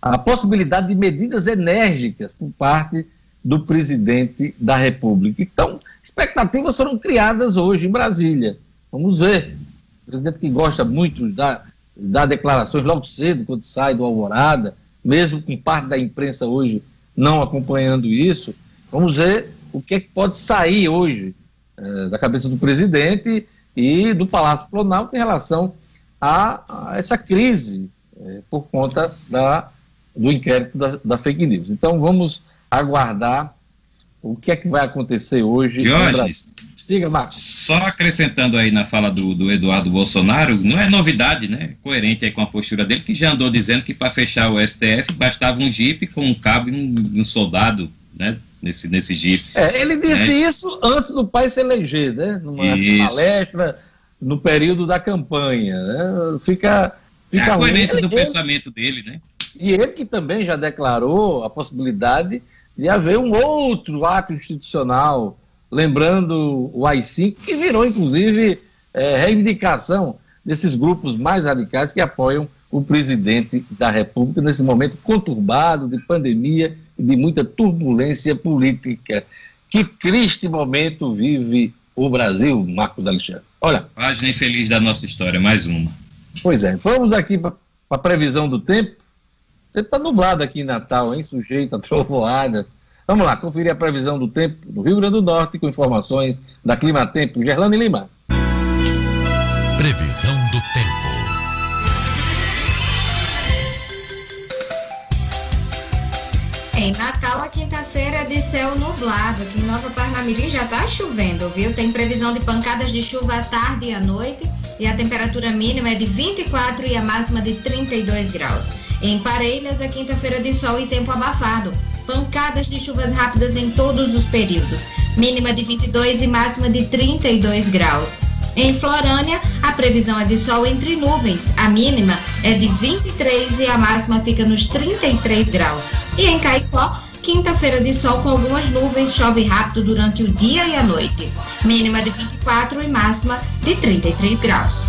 a possibilidade de medidas enérgicas por parte do presidente da República. Então, expectativas foram criadas hoje em Brasília. Vamos ver. O presidente que gosta muito da dar declarações logo cedo, quando sai do Alvorada, mesmo com parte da imprensa hoje não acompanhando isso, vamos ver o que, é que pode sair hoje é, da cabeça do presidente e do Palácio Planalto em relação a, a essa crise é, por conta da, do inquérito da, da, fake news. Então vamos aguardar o que é que vai acontecer hoje. Diógenes, Diga, Marcos. Só acrescentando aí na fala do, do, Eduardo Bolsonaro, não é novidade, né? Coerente com a postura dele, que já andou dizendo que para fechar o STF bastava um jipe com um cabo e um, um soldado, né? Nesse, nesse jipe. É, ele disse né? isso antes do pai se eleger, né? Numa isso. palestra, no período da campanha. Né? Fica. fica é a coerência do ele, pensamento dele, né? E ele que também já declarou a possibilidade de haver um outro ato institucional lembrando o AI-5, que virou, inclusive, é, reivindicação desses grupos mais radicais que apoiam o presidente da República nesse momento conturbado de pandemia e de muita turbulência política. Que triste momento vive o Brasil, Marcos Alexandre. Olha. Página infeliz da nossa história, mais uma. Pois é, vamos aqui para a previsão do tempo. O tempo está nublado aqui em Natal, hein? Sujeito a [LAUGHS] trovoada, Vamos lá, conferir a previsão do tempo do Rio Grande do Norte com informações da Clima Tempo. Gerlane Lima. Previsão do tempo. Em Natal, a quinta-feira é de céu nublado. Aqui em Nova Parnamirim já está chovendo, viu? Tem previsão de pancadas de chuva à tarde e à noite. E a temperatura mínima é de 24 e a máxima de 32 graus. Em Parelhas, a quinta-feira é de sol e tempo abafado pancadas de chuvas rápidas em todos os períodos, mínima de 22 e máxima de 32 graus. Em Florânia, a previsão é de sol entre nuvens, a mínima é de 23 e a máxima fica nos 33 graus. E em Caicó, quinta-feira de sol com algumas nuvens, chove rápido durante o dia e a noite, mínima de 24 e máxima de 33 graus.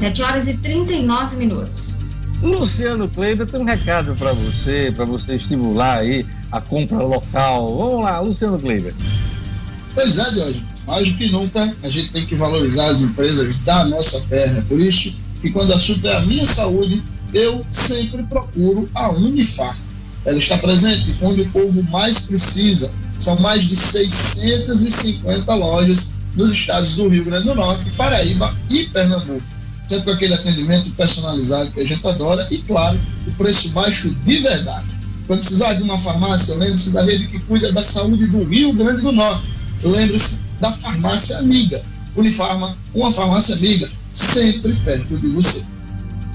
7 horas e 39 minutos. Luciano Kleber tem um recado para você, para você estimular aí a compra local. Vamos lá, Luciano Kleber. Pois é, Diogo. Mais do que nunca, a gente tem que valorizar as empresas da nossa terra. Por isso que quando o assunto é a minha saúde, eu sempre procuro a Unifar. Ela está presente onde o povo mais precisa. São mais de 650 lojas nos estados do Rio Grande do Norte, Paraíba e Pernambuco sempre com aquele atendimento personalizado que a gente adora e, claro, o preço baixo de verdade. Quando precisar de uma farmácia, lembre-se da rede que cuida da saúde do Rio Grande do Norte. Lembre-se da farmácia amiga. Unifarma, uma farmácia amiga, sempre perto de você.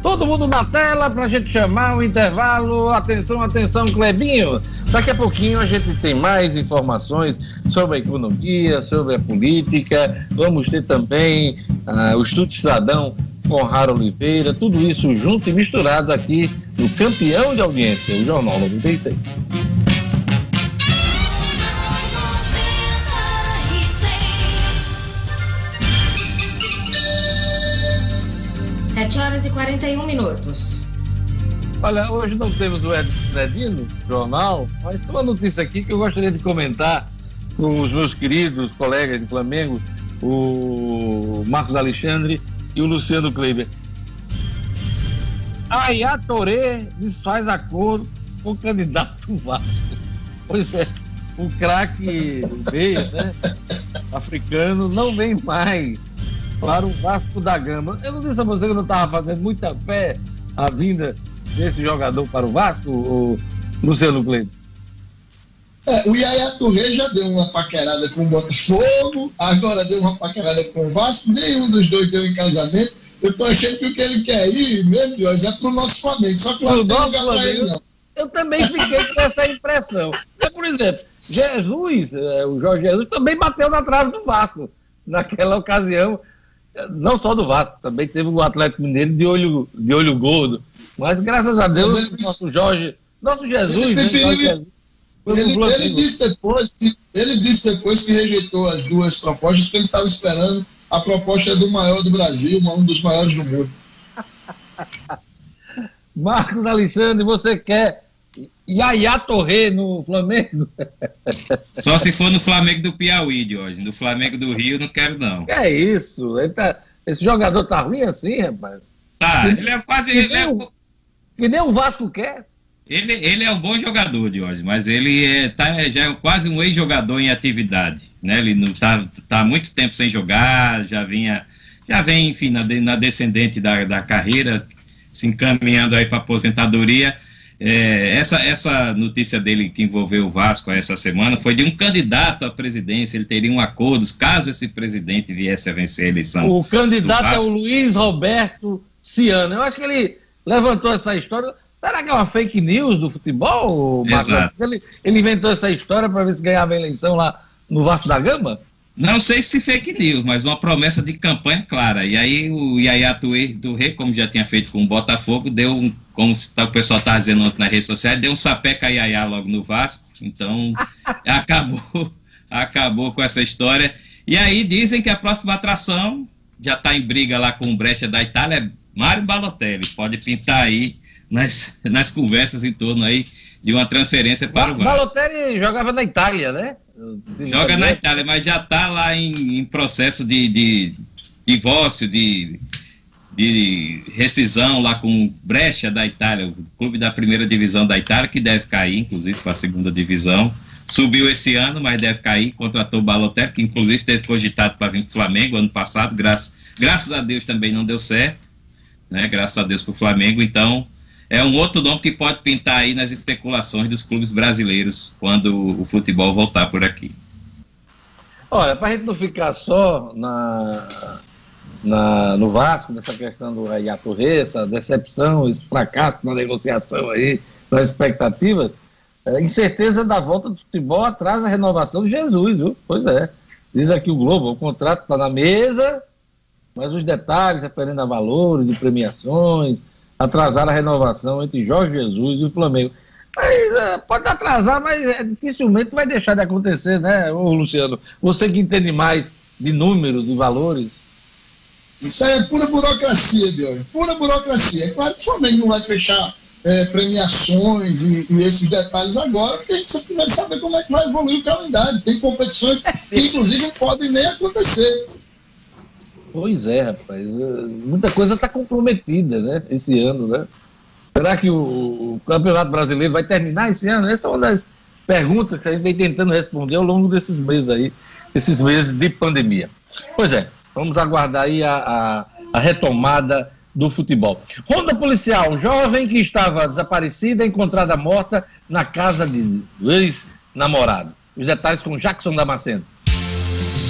Todo mundo na tela para a gente chamar o intervalo. Atenção, atenção, Clebinho. Daqui a pouquinho a gente tem mais informações sobre a economia, sobre a política. Vamos ter também uh, o Estudo Cidadão com Rara Oliveira, tudo isso junto e misturado aqui no Campeão de Audiência, o Jornal 96. E 41 minutos. Olha, hoje não temos o Edson Cidadino no jornal, mas tem uma notícia aqui que eu gostaria de comentar com os meus queridos colegas de Flamengo, o Marcos Alexandre e o Luciano Kleber. A Iatorê desfaz acordo com o candidato Vasco. Pois é, o craque meio, né, africano, não vem mais para o Vasco da Gama. Eu não disse a você que eu não estava fazendo muita fé a vinda desse jogador para o Vasco, o Luciano Kleber? É, o Yaya Touré já deu uma paquerada com o Botafogo, agora deu uma paquerada com o Vasco, nenhum dos dois deu em casamento. Eu tô achando que o que ele quer ir mesmo, Jorge, é pro nosso Flamengo. Só que lá não tem lugar pra ele, não. Eu também fiquei com essa impressão. Mas, por exemplo, Jesus, é, o Jorge Jesus, também bateu na trave do Vasco naquela ocasião. Não só do Vasco, também teve o Atlético Mineiro de olho, de olho gordo. Mas graças a Deus, ele, nosso Jorge, nosso Jesus, ele, né, Jesus ele, ele, disse depois que, ele disse depois que rejeitou as duas propostas, que ele estava esperando a proposta do maior do Brasil, um dos maiores do mundo. [LAUGHS] Marcos Alexandre, você quer Yaya Torre no Flamengo? [LAUGHS] Só se for no Flamengo do Piauí de hoje. No Flamengo do Rio, não quero, não. é isso? Tá, esse jogador tá ruim assim, rapaz? Tá, ele é quase. Que, ele nem, é... o, que nem o Vasco quer. Ele, ele é um bom jogador de hoje, mas ele é, tá, já é quase um ex-jogador em atividade. Né? Ele não tá, tá há muito tempo sem jogar, já vinha, já vem, enfim, na, na descendente da, da carreira, se encaminhando aí para aposentadoria. É, essa, essa notícia dele que envolveu o Vasco essa semana foi de um candidato à presidência. Ele teria um acordo caso esse presidente viesse a vencer a eleição. O candidato é o Luiz Roberto Ciano. Eu acho que ele levantou essa história. Será que é uma fake news do futebol, Marcos? Ele, ele inventou essa história para ver se ganhava a eleição lá no Vasco da Gama? Não sei se fake news, mas uma promessa de campanha clara. E aí o Yaya Touré, como já tinha feito com o Botafogo, deu um, como tá, o pessoal está dizendo nas redes sociais, deu um sapeca Yaya logo no Vasco. Então [LAUGHS] acabou, acabou com essa história. E aí dizem que a próxima atração já está em briga lá com o Brecha da Itália, é Mário Balotelli. Pode pintar aí nas, nas conversas em torno aí de uma transferência para o Vasco. Balotelli jogava na Itália, né? Joga na Itália, mas já está lá em, em, processo de, de divórcio, de, de rescisão lá com Brecha da Itália, o clube da primeira divisão da Itália, que deve cair, inclusive, para a segunda divisão. Subiu esse ano, mas deve cair. Contratou o Balotelli, que inclusive teve cogitado para vir para o Flamengo ano passado. Graças, graças a Deus também não deu certo. Né? Graças a Deus para o Flamengo. Então, é um outro nome que pode pintar aí nas especulações dos clubes brasileiros quando o futebol voltar por aqui. Olha, para a gente não ficar só na, na, no Vasco, nessa questão do Ayatorre, essa decepção, esse fracasso na negociação aí, nas expectativas, é, incerteza da volta do futebol atrasa a renovação de Jesus, viu? Pois é. Diz aqui o Globo, o contrato está na mesa, mas os detalhes referendo a valores de premiações, atrasar a renovação entre Jorge Jesus e o Flamengo. Mas, é, pode atrasar, mas é, dificilmente vai deixar de acontecer, né, ô Luciano? Você que entende mais de números, de valores. Isso aí é pura burocracia, Diogo. Pura burocracia. É claro que o Flamengo não vai fechar é, premiações e, e, esses detalhes agora, porque a gente sempre saber como é que vai evoluir o calendário. Tem competições que, inclusive, não podem nem acontecer. Pois é, rapaz. É, muita coisa está comprometida, né? Esse ano, né? Será que o, o, Campeonato Brasileiro vai terminar esse ano? Essa é uma das perguntas que a gente vem tentando responder ao longo desses meses aí, esses meses de pandemia. Pois é, vamos aguardar aí a, a, a retomada do futebol. Ronda policial, jovem que estava desaparecida, encontrada morta na casa de ex-namorado. Os detalhes com Jackson Damasceno.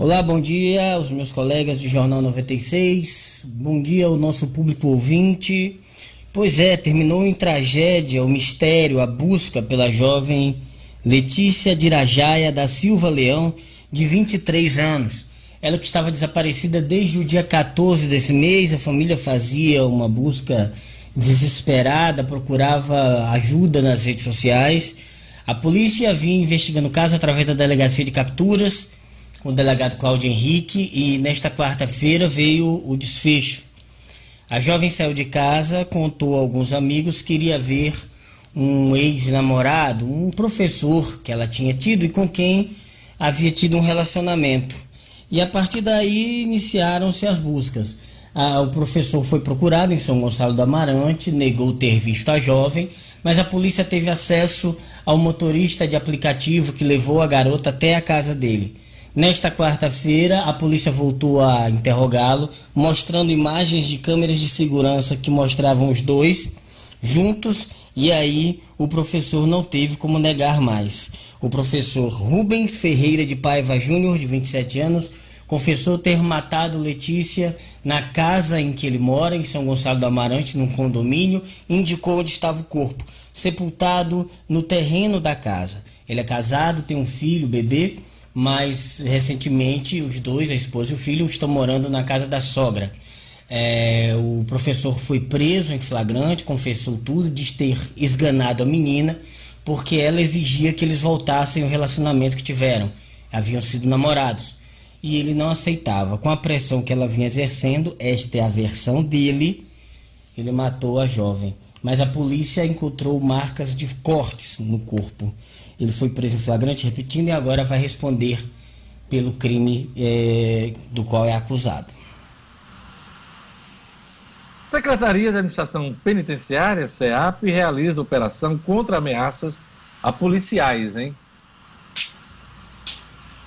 Olá, bom dia aos meus colegas de Jornal 96. Bom dia ao nosso público ouvinte. Pois é, terminou em tragédia o mistério, a busca pela jovem Letícia Dirajaia da Silva Leão, de 23 anos. Ela que estava desaparecida desde o dia 14 desse mês, a família fazia uma busca desesperada, procurava ajuda nas redes sociais. A polícia vinha investigando o caso através da delegacia de capturas com o delegado Cláudio Henrique e nesta quarta-feira veio o desfecho. A jovem saiu de casa, contou a alguns amigos que iria ver um ex-namorado, um professor que ela tinha tido e com quem havia tido um relacionamento. E a partir daí iniciaram-se as buscas. Ah, o professor foi procurado em São Gonçalo do Amarante, negou ter visto a jovem, mas a polícia teve acesso ao motorista de aplicativo que levou a garota até a casa dele. Nesta quarta-feira, a polícia voltou a interrogá-lo, mostrando imagens de câmeras de segurança que mostravam os dois juntos, e aí o professor não teve como negar mais. O professor Rubens Ferreira de Paiva Júnior, de 27 anos, confessou ter matado Letícia na casa em que ele mora, em São Gonçalo do Amarante, num condomínio, indicou onde estava o corpo, sepultado no terreno da casa. Ele é casado, tem um filho, bebê, mas recentemente os dois, a esposa e o filho, estão morando na casa da sogra. É, o professor foi preso em flagrante, confessou tudo, diz ter esganado a menina, porque ela exigia que eles voltassem o relacionamento que tiveram. Haviam sido namorados e ele não aceitava. Com a pressão que ela vinha exercendo, esta é a versão dele, ele matou a jovem. Mas a polícia encontrou marcas de cortes no corpo. Ele foi preso em flagrante, repetindo, e agora vai responder pelo crime é, do qual é acusado. Secretaria da Administração Penitenciária, SEAP, realiza operação contra ameaças a policiais, hein?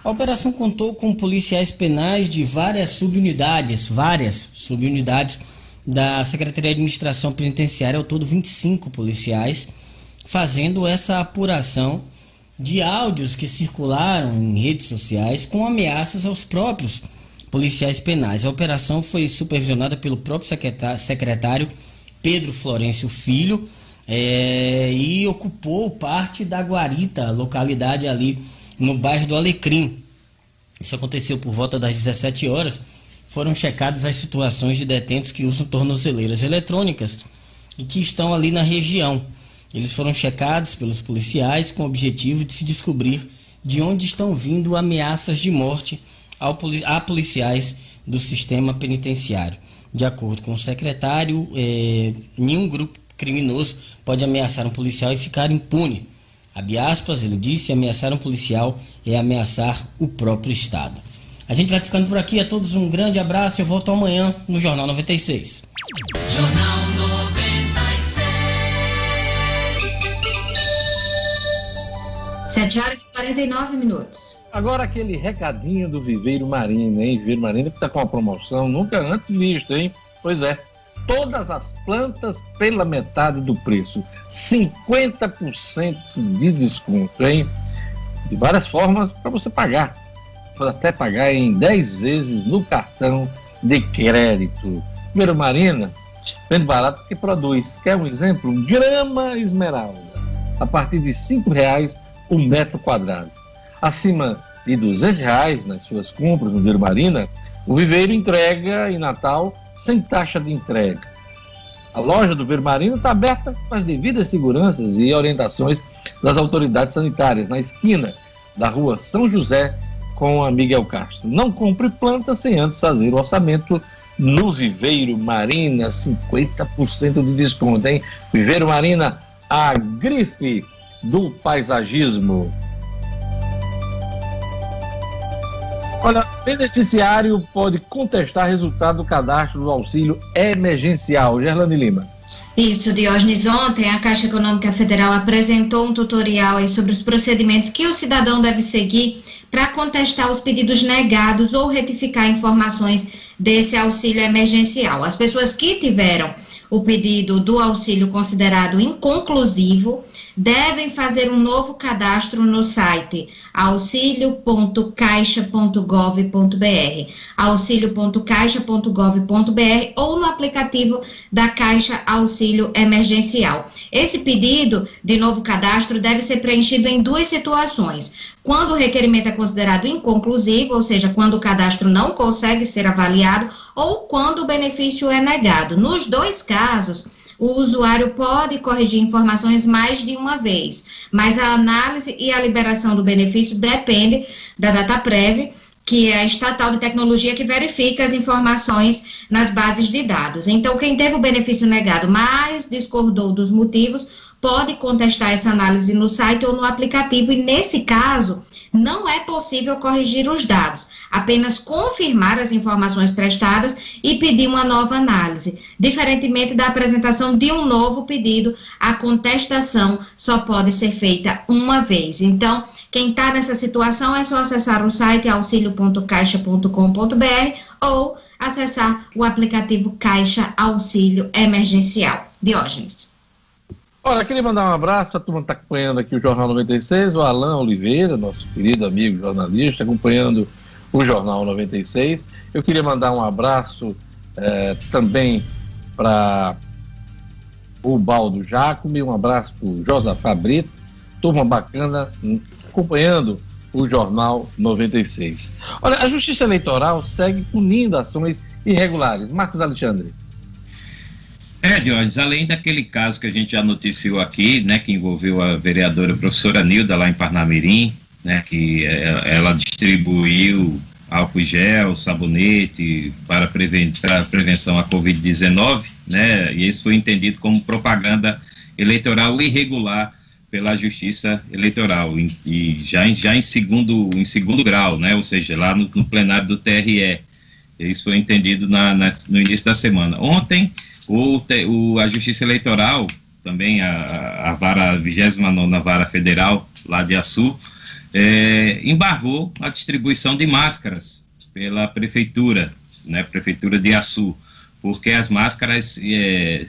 A operação contou com policiais penais de várias subunidades, várias subunidades da Secretaria de Administração Penitenciária, ao todo 25 policiais, fazendo essa apuração de áudios que circularam em redes sociais com ameaças aos próprios policiais penais. A operação foi supervisionada pelo próprio secretário Pedro Florencio Filho é, e ocupou parte da Guarita, localidade ali no bairro do Alecrim. Isso aconteceu por volta das 17 horas. Foram checadas as situações de detentos que usam tornozeleiras eletrônicas e que estão ali na região. Eles foram checados pelos policiais com o objetivo de se descobrir de onde estão vindo ameaças de morte a policiais do sistema penitenciário. De acordo com o secretário, eh, nenhum grupo criminoso pode ameaçar um policial e ficar impune. Abre aspas, ele disse, ameaçar um policial é ameaçar o próprio Estado. A gente vai ficando por aqui, a todos um grande abraço, eu volto amanhã no Jornal 96. Jornal 7 horas e 49 minutos. Agora aquele recadinho do Viveiro Marina, hein? Viveiro Marina que tá com uma promoção nunca antes visto, hein? Pois é todas as plantas pela metade do preço. 50% de desconto, hein? De várias formas para você pagar. Pode até pagar em 10 vezes no cartão de crédito. Primeiro Marina, vende barato porque produz. Quer um exemplo? Grama esmeralda. A partir de R$ reais um metro quadrado. Acima de R$ reais nas suas compras no Viveiro Marina, o Viveiro entrega em Natal sem taxa de entrega. A loja do Vermarino está aberta com as devidas seguranças e orientações das autoridades sanitárias, na esquina da rua São José com a Miguel Castro. Não compre planta sem antes fazer o orçamento no Viveiro Marina, 50% de desconto, hein? Viveiro Marina, a grife do paisagismo. Olha, beneficiário pode contestar resultado do cadastro do auxílio emergencial. Gerlane Lima. Isso, Diógenes. Ontem a Caixa Econômica Federal apresentou um tutorial sobre os procedimentos que o cidadão deve seguir para contestar os pedidos negados ou retificar informações desse auxílio emergencial. As pessoas que tiveram o pedido do auxílio considerado inconclusivo devem fazer um novo cadastro no site auxilio.caixa.gov.br, auxilio.caixa.gov.br ou no aplicativo da Caixa Auxílio Emergencial. Esse pedido de novo cadastro deve ser preenchido em duas situações. Quando o requerimento é considerado inconclusivo, ou seja, quando o cadastro não consegue ser avaliado, ou quando o benefício é negado. Nos dois casos, o usuário pode corrigir informações mais de uma vez, mas a análise e a liberação do benefício depende da data prévia, que é a estatal de tecnologia que verifica as informações nas bases de dados. Então, quem teve o benefício negado, mas discordou dos motivos, pode contestar essa análise no site ou no aplicativo, e nesse caso, não é possível corrigir os dados, apenas confirmar as informações prestadas e pedir uma nova análise. Diferentemente da apresentação de um novo pedido, a contestação só pode ser feita uma vez. Então, quem está nessa situação é só acessar o site auxilio.caixa.com.br ou acessar o aplicativo Caixa Auxílio Emergencial. Diógenes. Olha, queria mandar um abraço, a turma está acompanhando aqui o Jornal 96, o Alain Oliveira, nosso querido amigo jornalista, acompanhando o Jornal 96. Eu queria mandar um abraço eh, também para o Baldo Jacome, um abraço para o Josafá Brito, turma bacana, acompanhando o Jornal 96. Olha, a Justiça Eleitoral segue punindo ações irregulares. Marcos Alexandre. É, Diógenes, além daquele caso que a gente já noticiou aqui, né, que envolveu a vereadora professora Nilda lá em Parnamirim, né, que é, ela distribuiu álcool gel, sabonete para, preven para prevenção à Covid-19, né, e isso foi entendido como propaganda eleitoral irregular pela Justiça Eleitoral e, e já, em, já em segundo em segundo grau, né? Ou seja, lá no, no plenário do TRE. Isso foi entendido na, na, no início da semana. Ontem, o, o, a Justiça Eleitoral, também a, a vara, a 29 Vara Federal, lá de Açu, é, embargou a distribuição de máscaras pela Prefeitura, né? Prefeitura de Açu, porque as máscaras é,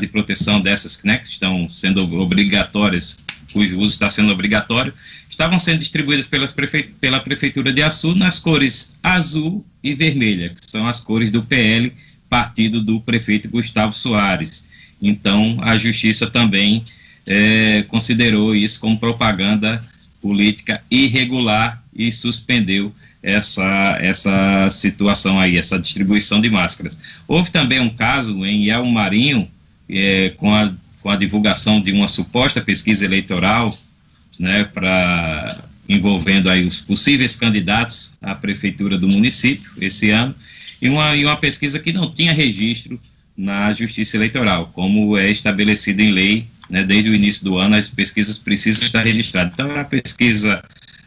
de proteção dessas né, que estão sendo obrigatórias, cujo uso está sendo obrigatório, estavam sendo distribuídas prefe... pela Prefeitura de Açu nas cores azul e vermelha, que são as cores do PL, partido do prefeito Gustavo Soares. Então, a Justiça também é, considerou isso como propaganda política irregular e suspendeu essa, essa situação aí, essa distribuição de máscaras. Houve também um caso em El Marinho, é, com, a, com a divulgação de uma suposta pesquisa eleitoral, né, para envolvendo aí os possíveis candidatos à prefeitura do município esse ano, e uma, e uma pesquisa que não tinha registro na Justiça Eleitoral, como é estabelecido em lei, né, desde o início do ano, as pesquisas precisam estar registradas. Então, a pesquisa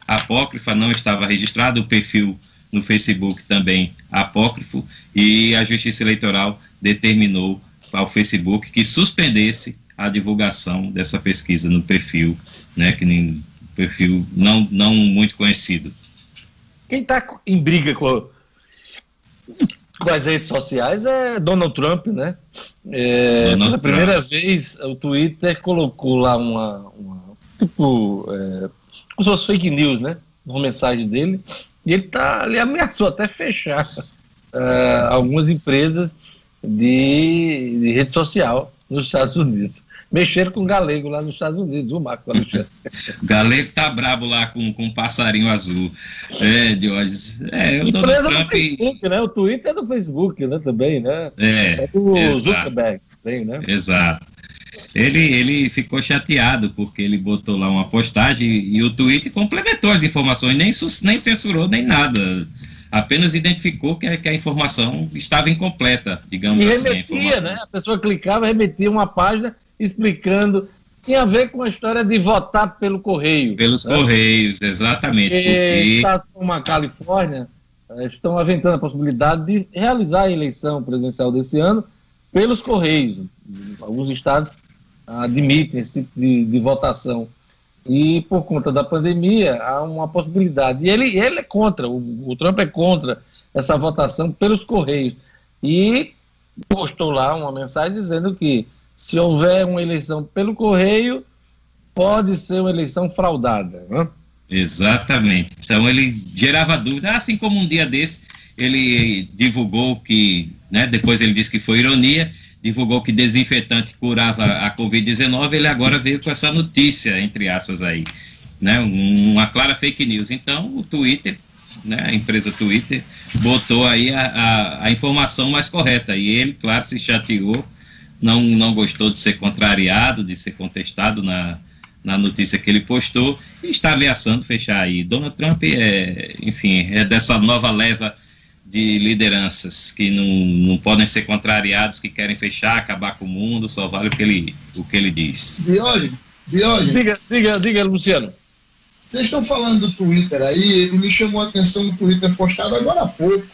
apócrifa, não estava registrado, o perfil no Facebook também apócrifo, e a Justiça Eleitoral determinou ao Facebook que suspendesse a divulgação dessa pesquisa no perfil, né, que nem perfil não, não muito conhecido. Quem está em briga com, com as redes sociais é Donald Trump, né? É, Donald pela Trump. primeira vez o Twitter colocou lá uma, uma tipo é, como se fosse fake news, né? Uma mensagem dele. E ele, tá, ele ameaçou até fechar uh, algumas empresas de, de, rede social nos Estados Unidos. Mexeram com galego lá nos Estados Unidos, o Marco Alexandre. [LAUGHS] galego tá brabo lá com, com um passarinho azul. É, Diógenes. É, o Donald Trump... Facebook, né? O Twitter é do Facebook, né? Também, né? É. É do Zuckerberg, também, né? Exato. Ele, ele ficou chateado porque ele botou lá uma postagem e, o Twitter complementou as informações, nem, nem censurou nem nada. Apenas identificou que a, que a informação estava incompleta, digamos e assim. Remetia, a né? A pessoa clicava, remetia uma página explicando tinha a ver com a história de votar pelo correio. Pelos né? correios, exatamente. Porque, estados como a Califórnia eh, estão aventando a possibilidade de realizar a eleição presidencial desse ano pelos correios. Alguns estados admitem esse tipo de, de votação. E por conta da pandemia, há uma possibilidade. E ele, ele é contra, o, o Trump é contra essa votação pelos Correios. E postou lá uma mensagem dizendo que se houver uma eleição pelo Correio, pode ser uma eleição fraudada. Né? Exatamente. Então ele gerava dúvida, assim como um dia desse ele divulgou que, né, depois ele disse que foi ironia, divulgou que desinfetante curava a Covid-19, ele agora veio com essa notícia, entre aspas, aí, né, uma clara fake news. Então, o Twitter, né, a empresa Twitter, botou aí a, a, a informação mais correta, e ele, claro, se chateou, não, não gostou de ser contrariado, de ser contestado na, na notícia que ele postou, e está ameaçando fechar aí. Donald Trump é, enfim, é dessa nova leva de lideranças que não, não podem ser contrariados, que querem fechar, acabar com o mundo, só vale o que ele, o que ele diz. Bioli, Bioli. Diga, diga, diga, Luciano. Vocês estão falando do Twitter aí, me chamou a atenção no Twitter postado agora há pouco,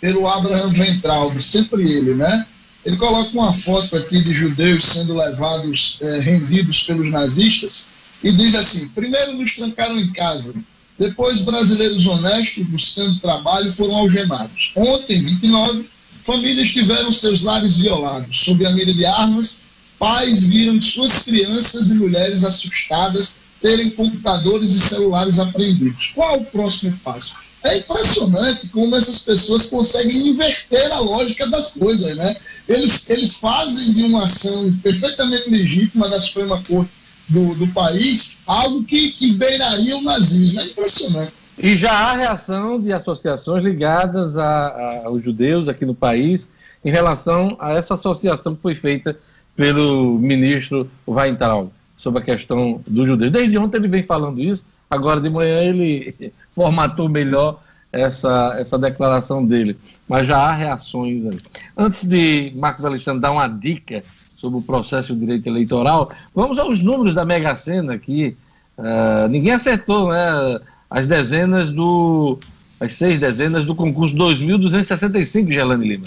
pelo Abraham Ventraldo, sempre ele, né? Ele coloca uma foto aqui de judeus sendo levados, é, rendidos pelos nazistas, e diz assim: primeiro nos trancaram em casa, depois brasileiros honestos buscando trabalho foram algemados. Ontem, 29, famílias tiveram seus lares violados. Sob a mira de armas, pais viram suas crianças e mulheres assustadas terem computadores e celulares apreendidos. Qual o próximo passo? É impressionante como essas pessoas conseguem inverter a lógica das coisas, né? Eles, eles fazem de uma ação perfeitamente legítima da Suprema Corte do, do país algo que, que beiraria o nazismo. É impressionante. E já há reação de associações ligadas a, a, aos judeus aqui no país em relação a essa associação que foi feita pelo ministro Weintraub sobre a questão dos judeus. Desde ontem ele vem falando isso, agora de manhã ele [LAUGHS] formatou melhor essa, essa declaração dele. Mas já há reações aí. Antes de Marcos Alexandre dar uma dica sobre o processo de direito eleitoral, vamos aos números da Mega Sena aqui. Uh, ninguém acertou, né? As dezenas do. As seis dezenas do concurso 2.265, Gelane Lima.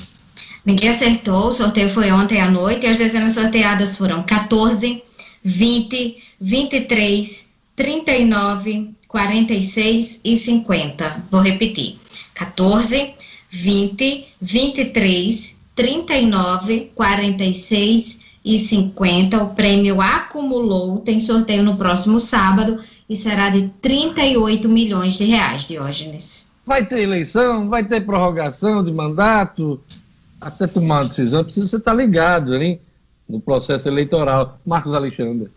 Ninguém acertou, o sorteio foi ontem à noite e as dezenas sorteadas foram 14, 20, 23, 39, 46 e 50. Vou repetir: 14, 20, 23, 39, 46 e 50. O prêmio acumulou, tem sorteio no próximo sábado e será de 38 milhões de reais, Diógenes. Vai ter eleição, vai ter prorrogação de mandato, até tomar decisão, precisa você estar tá ligado, hein? no processo eleitoral. Marcos Alexandre.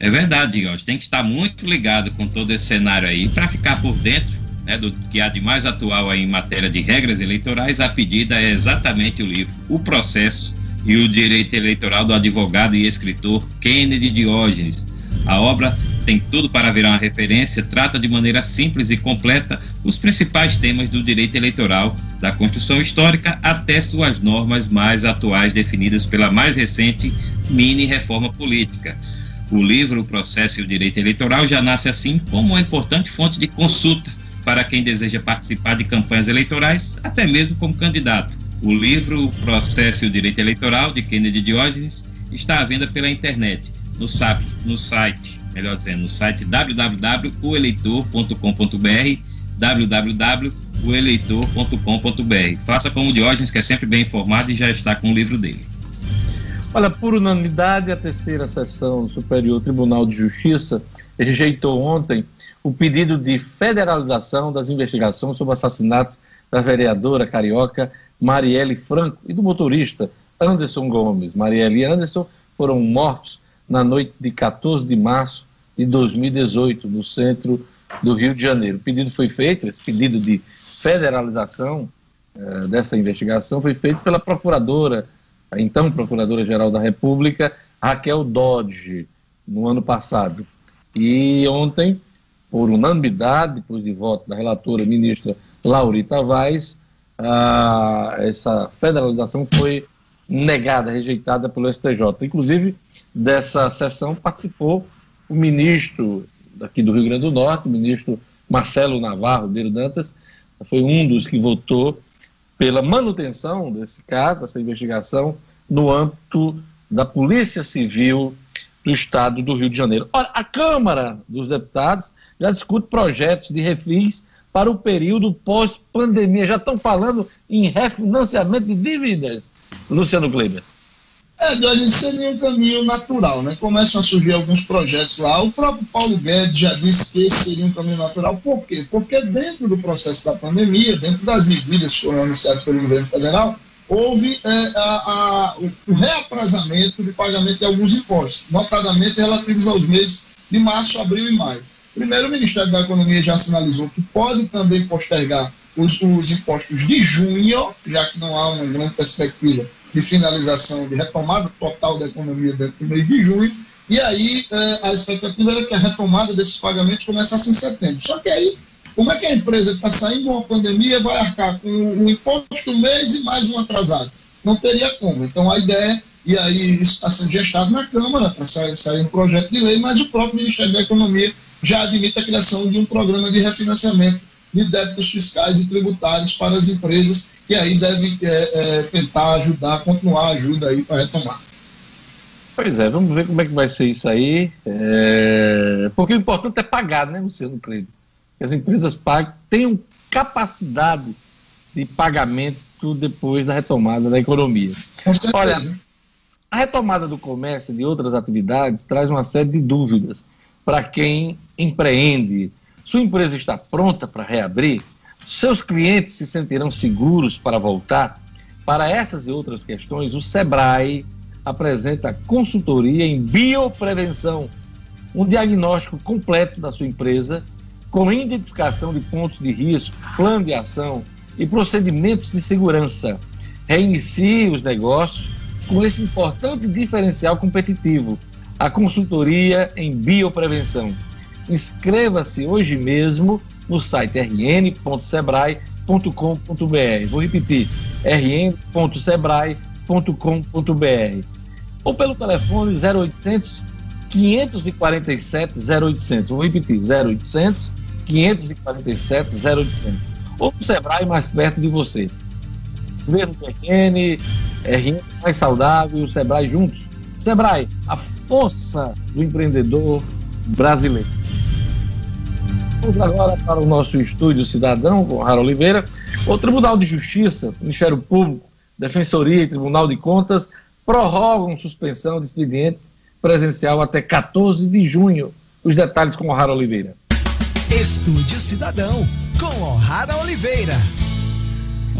É verdade, Jorge. Tem que estar muito ligado com todo esse cenário aí para ficar por dentro né, do que há de mais atual em matéria de regras eleitorais. A pedida é exatamente o livro O Processo e o Direito Eleitoral do advogado e escritor Kennedy Diógenes. A obra tem tudo para virar uma referência, trata de maneira simples e completa os principais temas do direito eleitoral, da construção histórica até suas normas mais atuais definidas pela mais recente mini reforma política. O livro O Processo e o Direito Eleitoral já nasce assim como uma importante fonte de consulta para quem deseja participar de campanhas eleitorais, até mesmo como candidato. O livro O Processo e o Direito Eleitoral, de Kennedy Diógenes, está à venda pela internet, no site, no site melhor dizendo, no site www.oeleitor.com.br www.oeleitor.com.br Faça como o Diógenes, que é sempre bem informado e já está com o livro dele. Olha, por unanimidade, a terceira sessão do Superior Tribunal de Justiça rejeitou ontem o pedido de federalização das investigações sobre o assassinato da vereadora carioca Marielle Franco e do motorista Anderson Gomes. Marielle e Anderson foram mortos na noite de 14 de março de 2018, no centro do Rio de Janeiro. O pedido foi feito, esse pedido de federalização eh, dessa investigação foi feito pela procuradora então Procuradora-Geral da República, Raquel Dodge, no ano passado. E ontem, por unanimidade, depois de voto da relatora ministra Laurita Vaz, essa federalização foi negada, rejeitada pelo STJ. Inclusive, dessa sessão participou o ministro daqui do Rio Grande do Norte, o ministro Marcelo Navarro Beiro Dantas, foi um dos que votou pela manutenção desse caso, dessa investigação, no âmbito da Polícia Civil do Estado do Rio de Janeiro. Ora, a Câmara dos Deputados já discute projetos de refis para o período pós-pandemia. Já estão falando em refinanciamento de dívidas, Luciano Kleber. É, Jorge, seria um caminho natural, né? Começam a surgir alguns projetos lá. O próprio Paulo Guedes já disse que esse seria um caminho natural. Por quê? Porque dentro do processo da pandemia, dentro das medidas que foram anunciadas pelo governo federal, houve é, a, a, o reaprazamento de pagamento de alguns impostos, notadamente relativos aos meses de março, abril e maio. Primeiro, o Ministério da Economia já sinalizou que pode também postergar os, os impostos de junho, já que não há uma grande perspectiva de finalização, de retomada total da economia dentro do mês de junho, e aí é, a expectativa era que a retomada desses pagamentos começasse em setembro. Só que aí, como é que a empresa está saindo de uma pandemia vai arcar com o imposto do mês e mais um atrasado? Não teria como. Então a ideia, e aí isso está sendo gestado na Câmara para sair, sair um projeto de lei, mas o próprio Ministério da Economia já admite a criação de um programa de refinanciamento de débitos fiscais e tributários para as empresas, que aí deve é, é, tentar ajudar, continuar a ajuda aí para retomar. Pois é, vamos ver como é que vai ser isso aí. É... Porque o importante é pagar, né, Luciano Cleide? Que as empresas paguem, tenham capacidade de pagamento depois da retomada da economia. Olha, a retomada do comércio e de outras atividades traz uma série de dúvidas para quem empreende. Sua empresa está pronta para reabrir? Seus clientes se sentirão seguros para voltar? Para essas e outras questões, o SEBRAE apresenta consultoria em bioprevenção, um diagnóstico completo da sua empresa, com identificação de pontos de risco, plano de ação e procedimentos de segurança. Reinicie os negócios com esse importante diferencial competitivo, a consultoria em bioprevenção. Inscreva-se hoje mesmo no site rn.sebrae.com.br. Vou repetir: rn.sebrae.com.br ou pelo telefone 0800 547 0800. Vou repetir: 0800 547 0800. Ou o Sebrae mais perto de você. Governo PRN, RN mais saudável, o Sebrae juntos. Sebrae, a força do empreendedor brasileiro. Vamos agora para o nosso estúdio cidadão com Rara Oliveira. O Tribunal de Justiça, Ministério Público, Defensoria e Tribunal de Contas prorrogam suspensão de expediente presencial até 14 de junho. Os detalhes com O'Hara Oliveira. Estúdio Cidadão, com O'Hara Oliveira.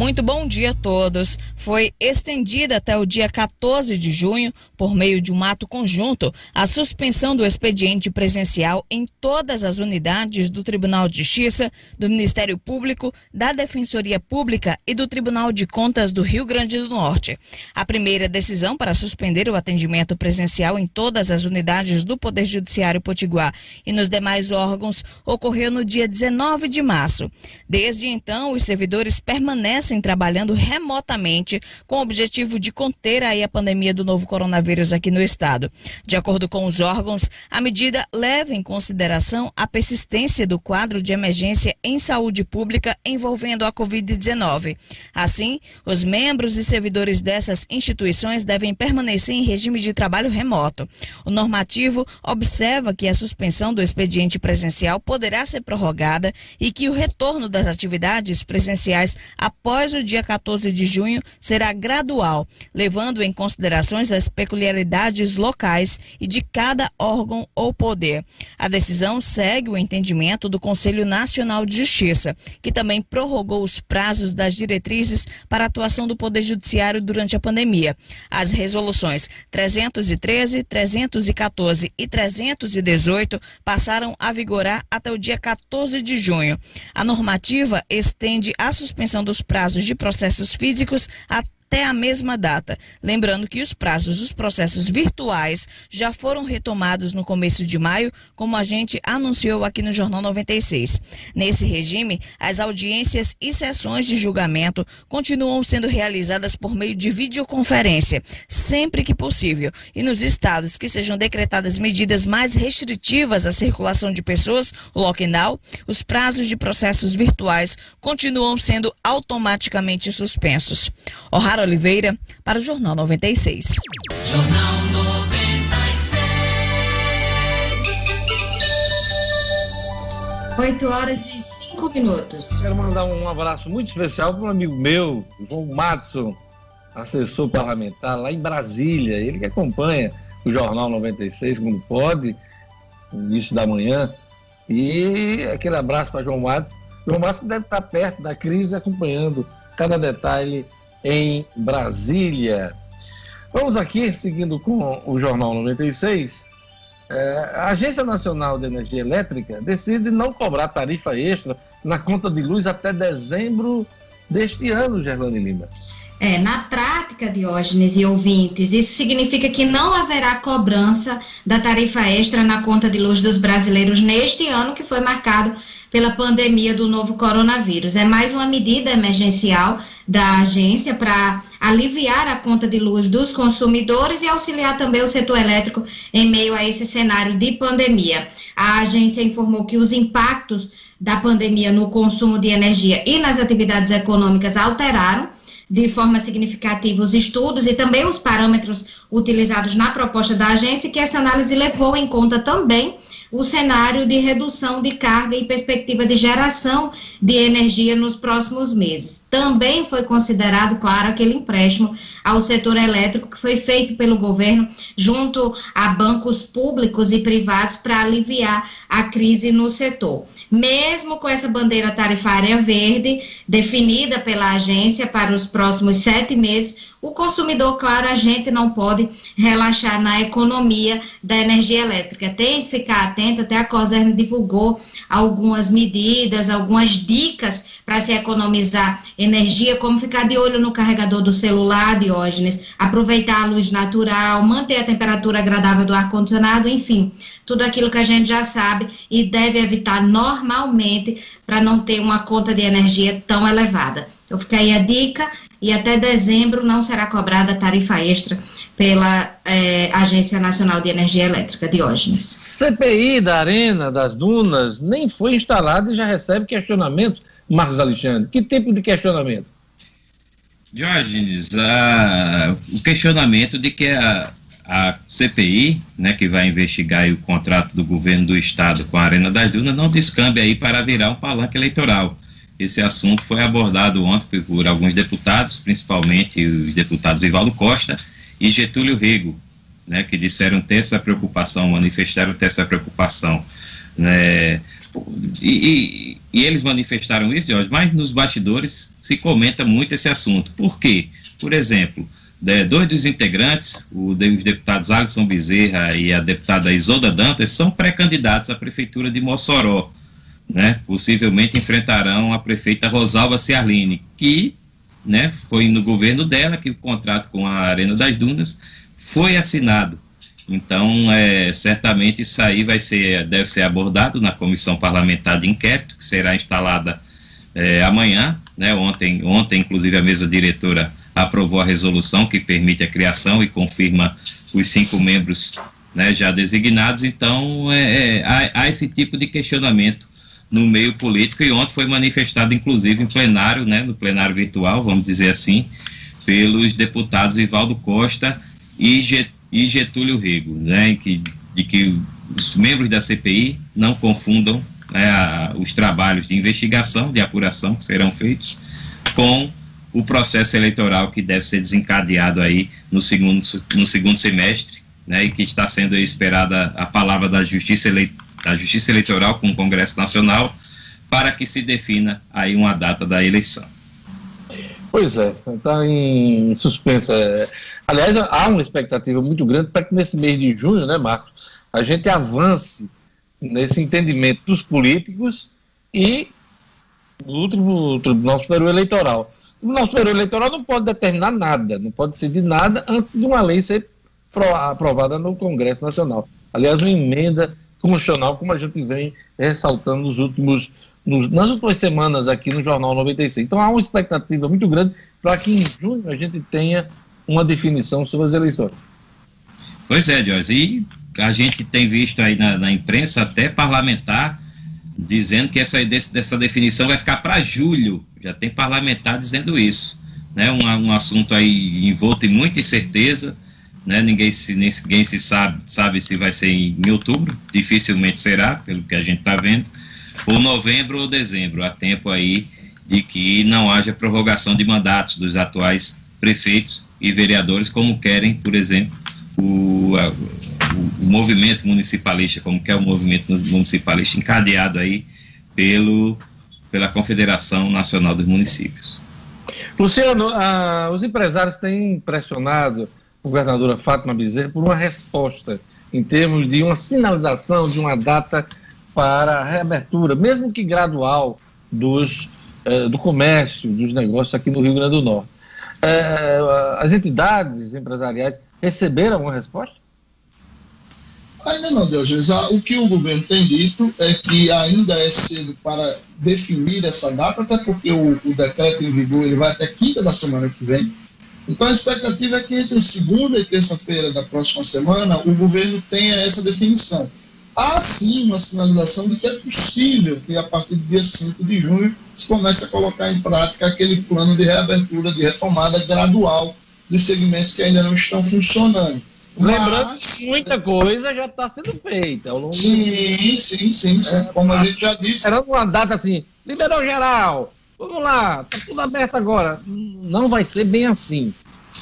Muito bom dia a todos. Foi estendida até o dia 14 de junho, por meio de um ato conjunto, a suspensão do expediente presencial em todas as unidades do Tribunal de Justiça, do Ministério Público, da Defensoria Pública e do Tribunal de Contas do Rio Grande do Norte. A primeira decisão para suspender o atendimento presencial em todas as unidades do Poder Judiciário Potiguar e nos demais órgãos ocorreu no dia 19 de março. Desde então, os servidores permanecem permanecem trabalhando remotamente com o objetivo de conter aí a pandemia do novo coronavírus aqui no estado. De acordo com os órgãos, a medida leva em consideração a persistência do quadro de emergência em saúde pública envolvendo a Covid-19. Assim, os membros e servidores dessas instituições devem permanecer em regime de trabalho remoto. O normativo observa que a suspensão do expediente presencial poderá ser prorrogada e que o retorno das atividades presenciais após após o dia 14 de junho será gradual, levando em considerações as peculiaridades locais e de cada órgão ou poder. A decisão segue o entendimento do Conselho Nacional de Justiça, que também prorrogou os prazos das diretrizes para a atuação do Poder Judiciário durante a pandemia. As resoluções 313, 314 e 318 passaram a vigorar até o dia 14 de junho. A normativa estende a suspensão dos prazos casos de processos físicos a até a mesma data. Lembrando que os prazos dos processos virtuais já foram retomados no começo de maio, como a gente anunciou aqui no Jornal 96. Nesse regime, as audiências e sessões de julgamento continuam sendo realizadas por meio de videoconferência, sempre que possível. E nos estados que sejam decretadas medidas mais restritivas à circulação de pessoas, o lockdown, os prazos de processos virtuais continuam sendo automaticamente suspensos. O'Hara Oliveira, para o Jornal 96. Jornal 96. 8 horas e 5 minutos. Quero mandar um abraço muito especial para um amigo meu, João Matson, assessor parlamentar lá em Brasília. Ele que acompanha o Jornal 96 quando pode, no início da manhã. E aquele abraço para João Matos. João Matos deve estar perto da crise, acompanhando cada detalhe em Brasília. Vamos aqui, seguindo com o Jornal 96. É, a Agência Nacional de Energia Elétrica decide não cobrar tarifa extra na conta de luz até dezembro deste ano, Gerlane Lima. É, na prática, Diógenes e ouvintes, isso significa que não haverá cobrança da tarifa extra na conta de luz dos brasileiros neste ano que foi marcado pela pandemia do novo coronavírus. É mais uma medida emergencial da agência para aliviar a conta de luz dos consumidores e auxiliar também o setor elétrico em meio a esse cenário de pandemia. A agência informou que os impactos da pandemia no consumo de energia e nas atividades econômicas alteraram de forma significativa os estudos e também os parâmetros utilizados na proposta da agência, que essa análise levou em conta também o cenário de redução de carga e perspectiva de geração de energia nos próximos meses. Também foi considerado, claro, aquele empréstimo ao setor elétrico que foi feito pelo governo junto a bancos públicos e privados para aliviar a crise no setor. Mesmo com essa bandeira tarifária verde definida pela agência para os próximos sete meses, o consumidor, claro, a gente não pode relaxar na economia da energia elétrica. Tem que ficar atento, até a COSERN divulgou algumas medidas, algumas dicas para se economizar energia, como ficar de olho no carregador do celular, Diógenes, aproveitar a luz natural, manter a temperatura agradável do ar-condicionado, enfim, tudo aquilo que a gente já sabe e deve evitar normalmente para não ter uma conta de energia tão elevada. Então fica aí a dica e até dezembro não será cobrada tarifa extra pela é, Agência Nacional de Energia Elétrica, Diógenes. CPI da Arena das Dunas nem foi instalada e já recebe questionamentos, Marcos Alexandre. Que tipo de questionamento? Diógenes, a, o questionamento de que a, a CPI, né, que vai investigar o contrato do governo do estado com a Arena das Dunas, não descambe aí para virar um palanque eleitoral esse assunto foi abordado ontem por alguns deputados, principalmente os deputados Ivaldo Costa e Getúlio Rego, né, que disseram ter essa preocupação, manifestaram ter essa preocupação. Né, e, e, e, eles manifestaram isso, Jorge, mas nos bastidores se comenta muito esse assunto. Por quê? Por exemplo, né, dois dos integrantes, o, os deputados Alisson Bezerra e a deputada Isolda Dantas, são pré-candidatos à prefeitura de Mossoró né, possivelmente enfrentarão a prefeita Rosalba Ciarline, que né, foi no governo dela que o contrato com a Arena das Dunas foi assinado. Então, é, certamente isso aí vai ser, deve ser abordado na comissão parlamentar de inquérito, que será instalada é, amanhã. Né, ontem, ontem, inclusive, a mesa diretora aprovou a resolução que permite a criação e confirma os cinco membros né, já designados. Então, é, é há, há esse tipo de questionamento no meio político e ontem foi manifestado, inclusive, em plenário, né, no plenário virtual, vamos dizer assim, pelos deputados Vivaldo Costa e, Getúlio Rego, né, que, de que os membros da CPI não confundam né, a, os trabalhos de investigação, de apuração que serão feitos com o processo eleitoral que deve ser desencadeado aí no segundo, no segundo semestre, né, e que está sendo esperada a palavra da Justiça Eleitoral da Justiça Eleitoral com o Congresso Nacional para que se defina aí uma data da eleição. Pois é, está em suspensa. Aliás, há uma expectativa muito grande para que nesse mês de junho, né, Marcos, a gente avance nesse entendimento dos políticos e do Tribunal Superior Eleitoral. O Tribunal Superior Eleitoral não pode determinar nada, não pode decidir nada antes de uma lei ser aprovada no Congresso Nacional. Aliás, uma emenda constitucional, como a gente vem ressaltando nos últimos, nos, nas últimas semanas aqui no Jornal 96. Então há uma expectativa muito grande para que em junho a gente tenha uma definição sobre as eleições. Pois é, Jorge, e a gente tem visto aí na, na imprensa até parlamentar dizendo que essa, dessa definição vai ficar para julho. Já tem parlamentar dizendo isso. Né? Um, um assunto aí envolto em muita incerteza né? Ninguém se, ninguém se sabe, sabe se vai ser em, outubro, dificilmente será, pelo que a gente está vendo, ou novembro ou dezembro, há tempo aí de que não haja prorrogação de mandatos dos atuais prefeitos e vereadores, como querem, por exemplo, o, a, o, o movimento municipalista, como quer o movimento municipalista encadeado aí pelo, pela Confederação Nacional dos Municípios. Luciano, ah, os empresários têm pressionado governadora Fátima Bezerra por uma resposta em termos de uma sinalização de uma data para a reabertura, mesmo que gradual, dos, eh, do comércio, dos negócios aqui no Rio Grande do Norte. é, as entidades empresariais receberam uma resposta? Ainda não, Diogenes. O que o governo tem dito é que ainda é cedo para definir essa data, até porque o, o decreto em vigor ele vai até quinta da semana que vem. Então a expectativa é que entre segunda e terça-feira da próxima semana o governo tenha essa definição. Há sim uma sinalização de que é possível que a partir do dia 5 de junho se comece a colocar em prática aquele plano de reabertura, de retomada gradual dos segmentos que ainda não estão funcionando. Lembrando que muita coisa já está sendo feita ao longo Sim, sim, sim, sim. É, como a gente já disse. Era uma data assim, liberou geral, vamos lá, está tudo aberto agora. Não vai ser bem assim.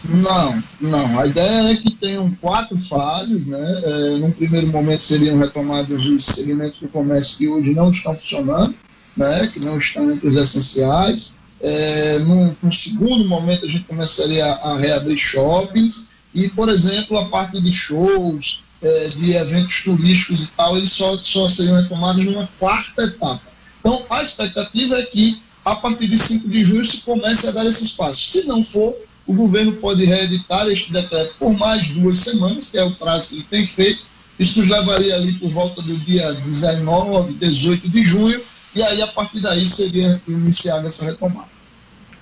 Não, não. A ideia é que tenham quatro fases, né? É, num primeiro momento seriam retomados os segmentos do comércio que hoje não estão funcionando, né? Que não estão entre os essenciais. É, num, num segundo momento a gente começaria a, a reabrir shoppings e, por exemplo, a parte de shows, é, de eventos turísticos e tal, eles só, só seriam retomados numa quarta etapa. Então, a expectativa é que, a partir de 5 de junho, se comece a dar esses passos. Se não for, o governo pode reeditar este decreto por mais duas semanas, que é o prazo que ele tem feito. Isso nos levaria ali por volta do dia 19, 18 de junho, e aí, a partir daí, seria iniciada essa retomada.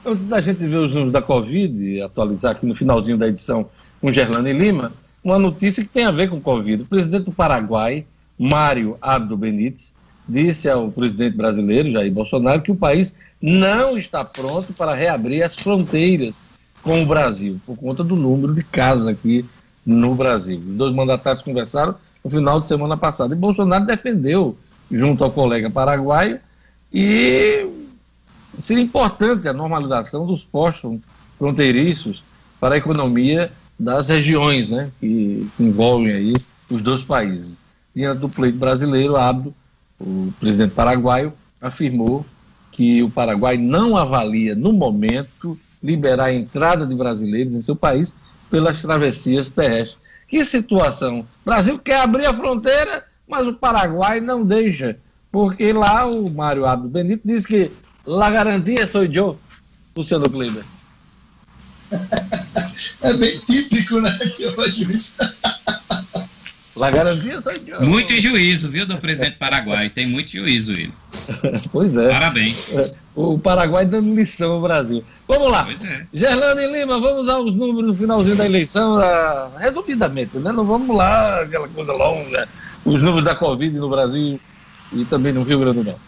Antes da gente ver os números da Covid, atualizar aqui no finalzinho da edição com Gerlane Lima, uma notícia que tem a ver com Covid. O presidente do Paraguai, Mário Abdo Benítez, disse ao presidente brasileiro, Jair Bolsonaro, que o país não está pronto para reabrir as fronteiras com o Brasil, por conta do número de casos aqui no Brasil. Os dois mandatários conversaram no final de semana passada e Bolsonaro defendeu, junto ao colega paraguaio, e seria importante a normalização dos postos fronteiriços para a economia das regiões né, que envolvem aí os dois países. Diante do pleito brasileiro, Abdo, o presidente paraguaio, afirmou que o Paraguai não avalia, no momento, liberar a entrada de brasileiros em seu país pelas travessias terrestres. Que situação! O Brasil quer abrir a fronteira, mas o Paraguai não deixa, porque lá o Mário Abdo Benito diz que la garantia sou eu, Luciano Kleber. [LAUGHS] É bem típico, né, Diogenes? La garantia só Muito juízo, viu, do presidente Paraguai. Tem muito juízo ele. [LAUGHS] pois é. Parabéns. É, o Paraguai dando lição ao Brasil. Vamos lá. Pois é. Gerlane Lima, vamos aos números no finalzinho da eleição, uh, resumidamente, né? Não vamos lá, aquela coisa longa, os números da Covid no Brasil e também no Rio Grande do Norte.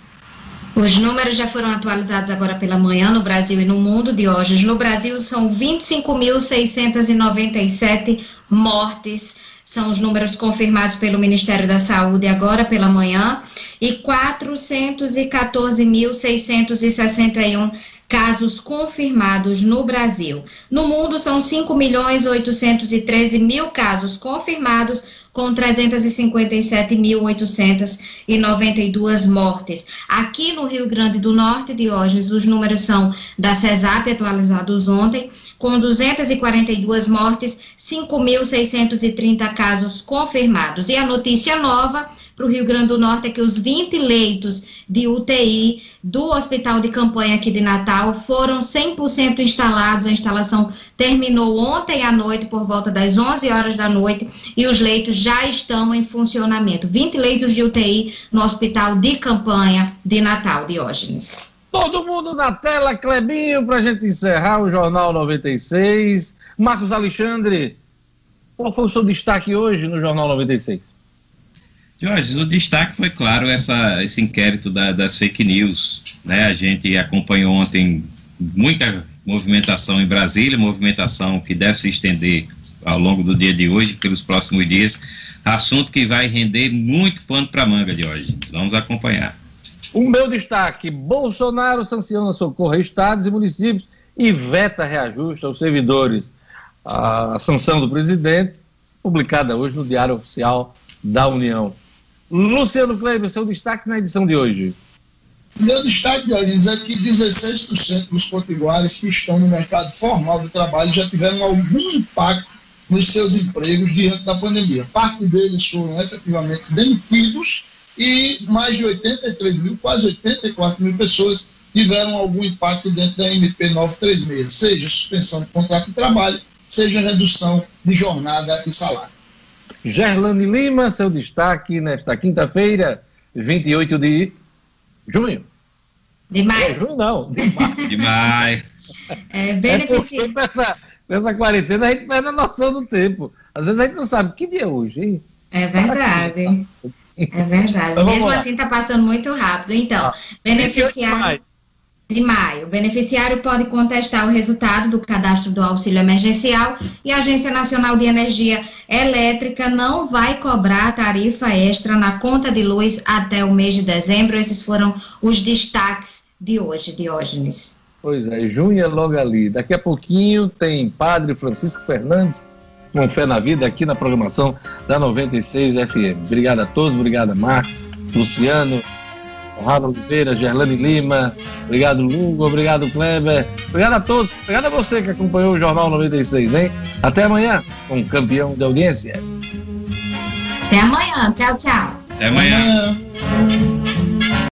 Os números já foram atualizados agora pela manhã no Brasil e no mundo de hoje. No Brasil são 25.697 mortes, são os números confirmados pelo Ministério da Saúde agora pela manhã, e 414.661 casos confirmados no Brasil. No mundo são 5 milhões 813 mil casos confirmados com 357.892 mortes. Aqui no Rio Grande do Norte, Diógenes, os números são da CESAP atualizados ontem, com 242 mortes, 5.630 casos confirmados. E a notícia nova para o Rio Grande do Norte é que os 20 leitos de UTI do Hospital de Campanha aqui de Natal foram 100% instalados. A instalação terminou ontem à noite, por volta das 11 horas da noite, e os leitos já estão em funcionamento. 20 leitos de UTI no Hospital de Campanha de Natal, Diógenes. Todo mundo na tela, Clebinho, para a gente encerrar o Jornal 96. Marcos Alexandre, qual foi o seu destaque hoje no Jornal 96? Jorge, o destaque foi, claro, essa, esse inquérito da, das fake news. Né? A gente acompanhou ontem muita movimentação em Brasília, movimentação que deve se estender ao longo do dia de hoje, pelos próximos dias. Assunto que vai render muito pano para manga de hoje. Vamos acompanhar. O meu destaque: Bolsonaro sanciona socorro a estados e municípios e veta reajuste aos servidores. A sanção do presidente, publicada hoje no Diário Oficial da União. Luciano Kleber, seu destaque na edição de hoje. Meu destaque, Diogenes, é que 16% dos potiguares que estão no mercado formal de trabalho já tiveram algum impacto nos seus empregos diante da pandemia. Parte deles foram efetivamente demitidos e mais de 83 mil, quase 84 mil pessoas tiveram algum impacto dentro da MP 936, seja suspensão de contrato de trabalho, seja redução de jornada e salário. Gerlane Lima, seu destaque nesta quinta-feira, 28 de junho. De maio. É, junho não, de maio. De maio. É, É porque com essa, essa quarentena a gente perde a noção do tempo. Às vezes a gente não sabe que dia é hoje, hein? É verdade. [LAUGHS] É verdade. Então, Mesmo lá. assim, está passando muito rápido. Então, Ah, beneficiário de maio. O beneficiário pode contestar o resultado do cadastro do auxílio emergencial e a Agência Nacional de Energia Elétrica não vai cobrar tarifa extra na conta de luz até o mês de dezembro. Esses foram os destaques de hoje, Diógenes. Pois é, junho é logo ali. Daqui a pouquinho tem Padre Francisco Fernandes com Fé na Vida aqui na programação da 96 FM. Obrigado a todos, obrigado a Marcos, Luciano, Rara Oliveira, Gerlane Lima, obrigado Lugo, obrigado Kleber, obrigado a todos, obrigado a você que acompanhou o Jornal 96, hein? Até amanhã com o campeão de audiência. Até amanhã. Tchau, tchau. Até amanhã. Amanhã.